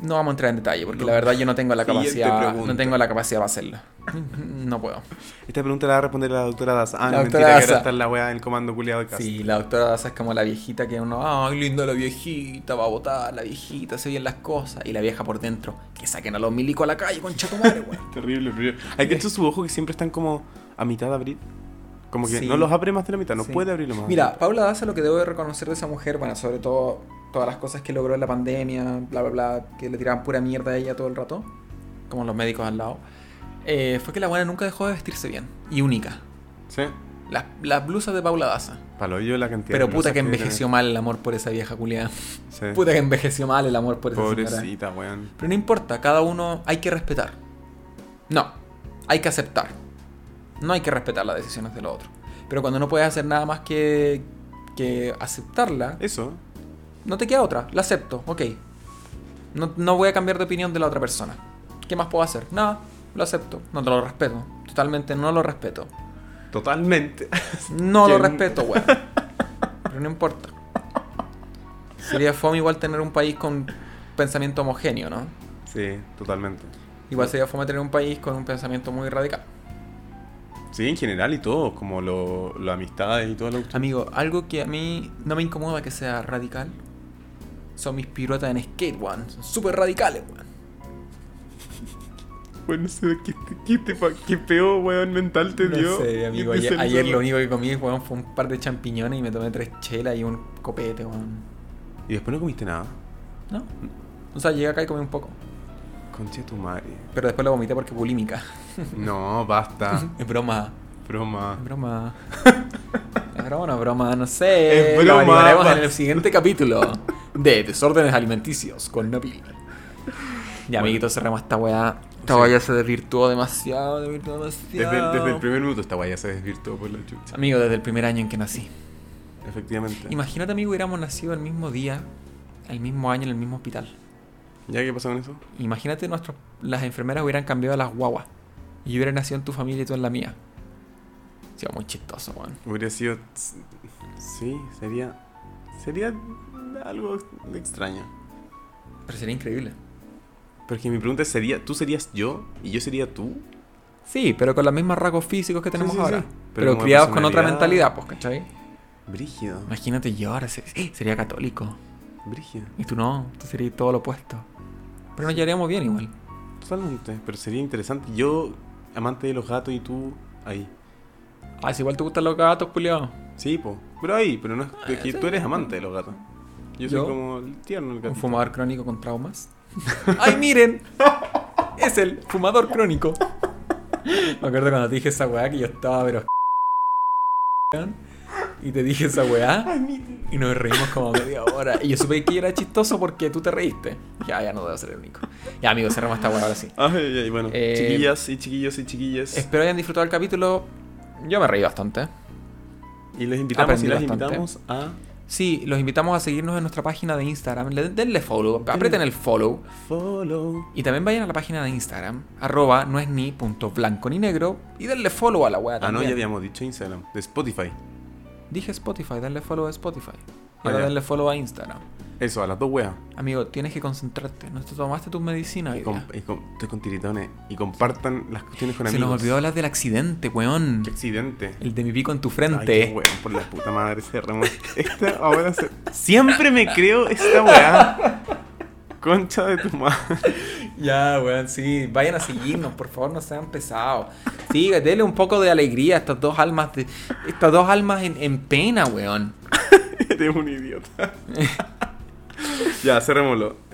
No vamos a entrar en detalle, porque No. la verdad yo no tengo la capacidad. No tengo la capacidad para hacerlo. No puedo. Esta pregunta la va a responder la doctora Daza. Ah, La no, doctora mentira, que Daza. en la weá del comando culiado de casa. Sí, la doctora Daza es como la viejita que uno, ay, linda la viejita, va a votar, la viejita, se bien las cosas. Y la vieja por dentro, que saquen a los milicos a la calle, concha tu madre, weón. Terrible, terrible. Hay que hecho sus ojos que siempre están como a mitad de abrir. Como que Sí. no los abre más de la mitad, no Sí. puede abrirlo más. Mira, Paula Daza lo que debo de reconocer de esa mujer, bueno, sobre todo todas las cosas que logró en la pandemia, bla, bla, bla, que le tiraban pura mierda a ella todo el rato, como los médicos al lado, eh, fue que la buena nunca dejó de vestirse bien y única. Sí. Las, las blusas de Paula Daza. Palo yo la cantidad Pero de puta que envejeció mal el amor por esa vieja culiada. Sí. Puta que envejeció mal el amor por esa. Pobrecita, weón. Pero no importa, cada uno hay que respetar. No, hay que aceptar. No hay que respetar las decisiones del otro. Pero cuando no puedes hacer nada más que, que aceptarla, Eso. no te queda otra. La acepto, ok. No, no voy a cambiar de opinión de la otra persona. ¿Qué más puedo hacer? Nada, lo acepto. No te lo respeto. Totalmente no lo respeto. Totalmente. No lo respeto, weón. Pero no importa. Sería fome igual tener un país con pensamiento homogéneo, ¿no? Sí, totalmente. Igual sería fome tener un país con un pensamiento muy radical. Sí, en general y todo, como lo, lo amistades y todo lo Amigo, algo que a mí no me incomoda que sea radical son mis piruetas en skate, weón. Son súper radicales, weón. Bueno, no sé qué, qué, qué peo, weón, mental te No dio. sé, amigo. Te Ayer, ayer lo único que comí, weón, fue un par de champiñones y me tomé tres chelas y un copete, weón. Y después no comiste nada. ¿No? O sea, llegué acá y comí un poco. Concha de tu madre. Pero después lo vomité porque bulímica. No, basta. Es broma. Broma. Es broma. Es broma o no es broma, no sé. Es Lo broma, averiguaremos pa. en el siguiente capítulo de Desórdenes Alimenticios con Nabil. Ya, amiguitos, cerramos esta weá. Esta Sí. weá ya se desvirtuó demasiado, desvirtuó demasiado. Desde, el- desde el primer minuto esta ya se desvirtuó por la chucha. Amigo, desde el primer año en que nací. Efectivamente. Imagínate, amigo, hubiéramos nacido el mismo día, el mismo año, en el mismo hospital. ¿Ya qué pasó con eso? Imagínate, nuestros, las enfermeras hubieran cambiado a las guaguas. Y yo hubiera nacido en tu familia y tú en la mía. Sería muy chistoso, weón. Hubiera sido. Sí, sería. Sería algo extraño. Pero sería increíble. Pero que mi pregunta ¿sería, ¿tú serías yo y yo sería tú? Sí, pero con los mismos rasgos físicos que tenemos sí, ahora. sí. Pero, criados con otra mentalidad, pues, ¿cachai? Brígido. Imagínate yo ahora ser- sería católico. Y tú no, tú serías todo lo opuesto. Pero nos llevaríamos bien igual. Totalmente. Pero sería interesante. Yo, amante de los gatos y tú, ahí. Ah, si igual te gustan los gatos, culiao. Sí, po. Pero ahí, pero no es, es que sí. tú eres amante de los gatos. Yo soy ¿Yo? como el tierno el Un gatito. fumador crónico con traumas. ¡Ay, miren! Es el fumador crónico. Me acuerdo cuando te dije esa weá que yo estaba, pero. Y te dije esa weá. Y nos reímos como media hora. Y yo supe que era chistoso porque tú te reíste. Ya, ya no debo ser el único. Ya, amigos, cerramos esta weá ahora sí. Ay, ay, ay, bueno. Eh, chiquillas y chiquillos y chiquillas. Espero hayan disfrutado el capítulo. Yo me reí bastante. Y les invitamos, y aprendí las bastante. invitamos a Sí, los invitamos a seguirnos en nuestra página de Instagram. Le- Denle follow, aprieten el follow. follow. Y también vayan a la página de Instagram, arroba no es ni punto blanco ni negro, y denle follow a la wea Ah, no, también. ya habíamos dicho Instagram. De Spotify. Dije Spotify, denle follow a Spotify. Y Ah, ahora denle follow a Instagram. Eso, a las dos weas. Amigo, tienes que concentrarte. No te tomaste tus medicinas Y, y estoy con tiritones. Y compartan las cuestiones con Se amigos. nos olvidó hablar del accidente, weón. Qué accidente. El de mi pico en tu Ay, qué frente. weón, por la puta madre, cerramos. Esta ahora se... Siempre me creo esta weá. Concha de tu madre. Ya, weón, sí. Vayan a seguirnos, por favor, no sean pesados. Sí, denle un poco de alegría a estas dos almas de. Estas dos almas en, en pena, weón. Eres un idiota. ya, cerrémoslo.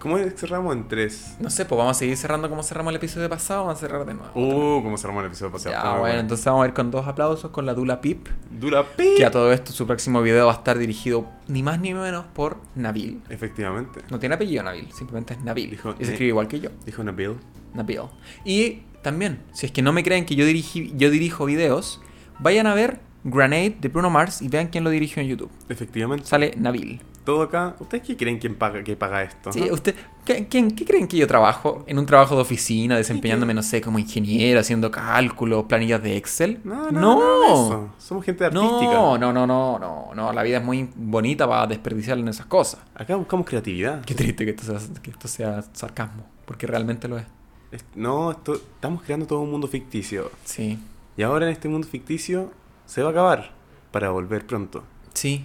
¿Cómo cerramos en tres? No sé, pues vamos a seguir cerrando como cerramos el episodio pasado, vamos a cerrar de nuevo. Uh, ¿cómo cerramos el episodio pasado? ya, muy bueno, entonces vamos a ir con dos aplausos con la Dula Pip. Dura pi. Que a todo esto su próximo video va a estar dirigido ni más ni menos por Nabil. Efectivamente. No tiene apellido Nabil, simplemente es Nabil. Dijo, y se escribe igual que yo, Dijo Nabil. Nabil. Y también, si es que no me creen que yo, dirigí, yo dirijo videos, vayan a ver Grenade de Bruno Mars y vean quién lo dirigió en YouTube. Efectivamente. Sale Nabil. Todo acá. ¿Ustedes qué creen quién paga, que paga esto? Sí, no? usted, ¿qué, quién- qué creen que yo trabajo? ¿En un trabajo de oficina, desempeñándome, no sé, como ingeniero, haciendo cálculos, planillas de Excel? No, no, no, eso. Somos gente artística. No, no, no, no, no, no. La vida es muy bonita para desperdiciarla en esas cosas. Acá buscamos creatividad. Qué triste que esto sea, que esto sea sarcasmo, porque realmente lo es. Es- No, esto- estamos creando todo un mundo ficticio. Sí, Y ahora en este mundo ficticio se va a acabar para volver pronto. sí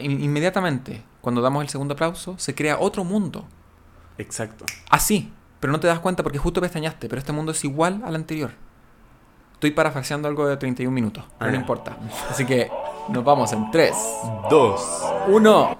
inmediatamente, cuando damos el segundo aplauso, se crea otro mundo. Exacto. Así, pero no te das cuenta porque justo pestañaste, pero este mundo es igual al anterior. Estoy parafraseando algo de 31 minutos, ah. pero no ah. importa. Así que nos vamos en 3, 2, 1.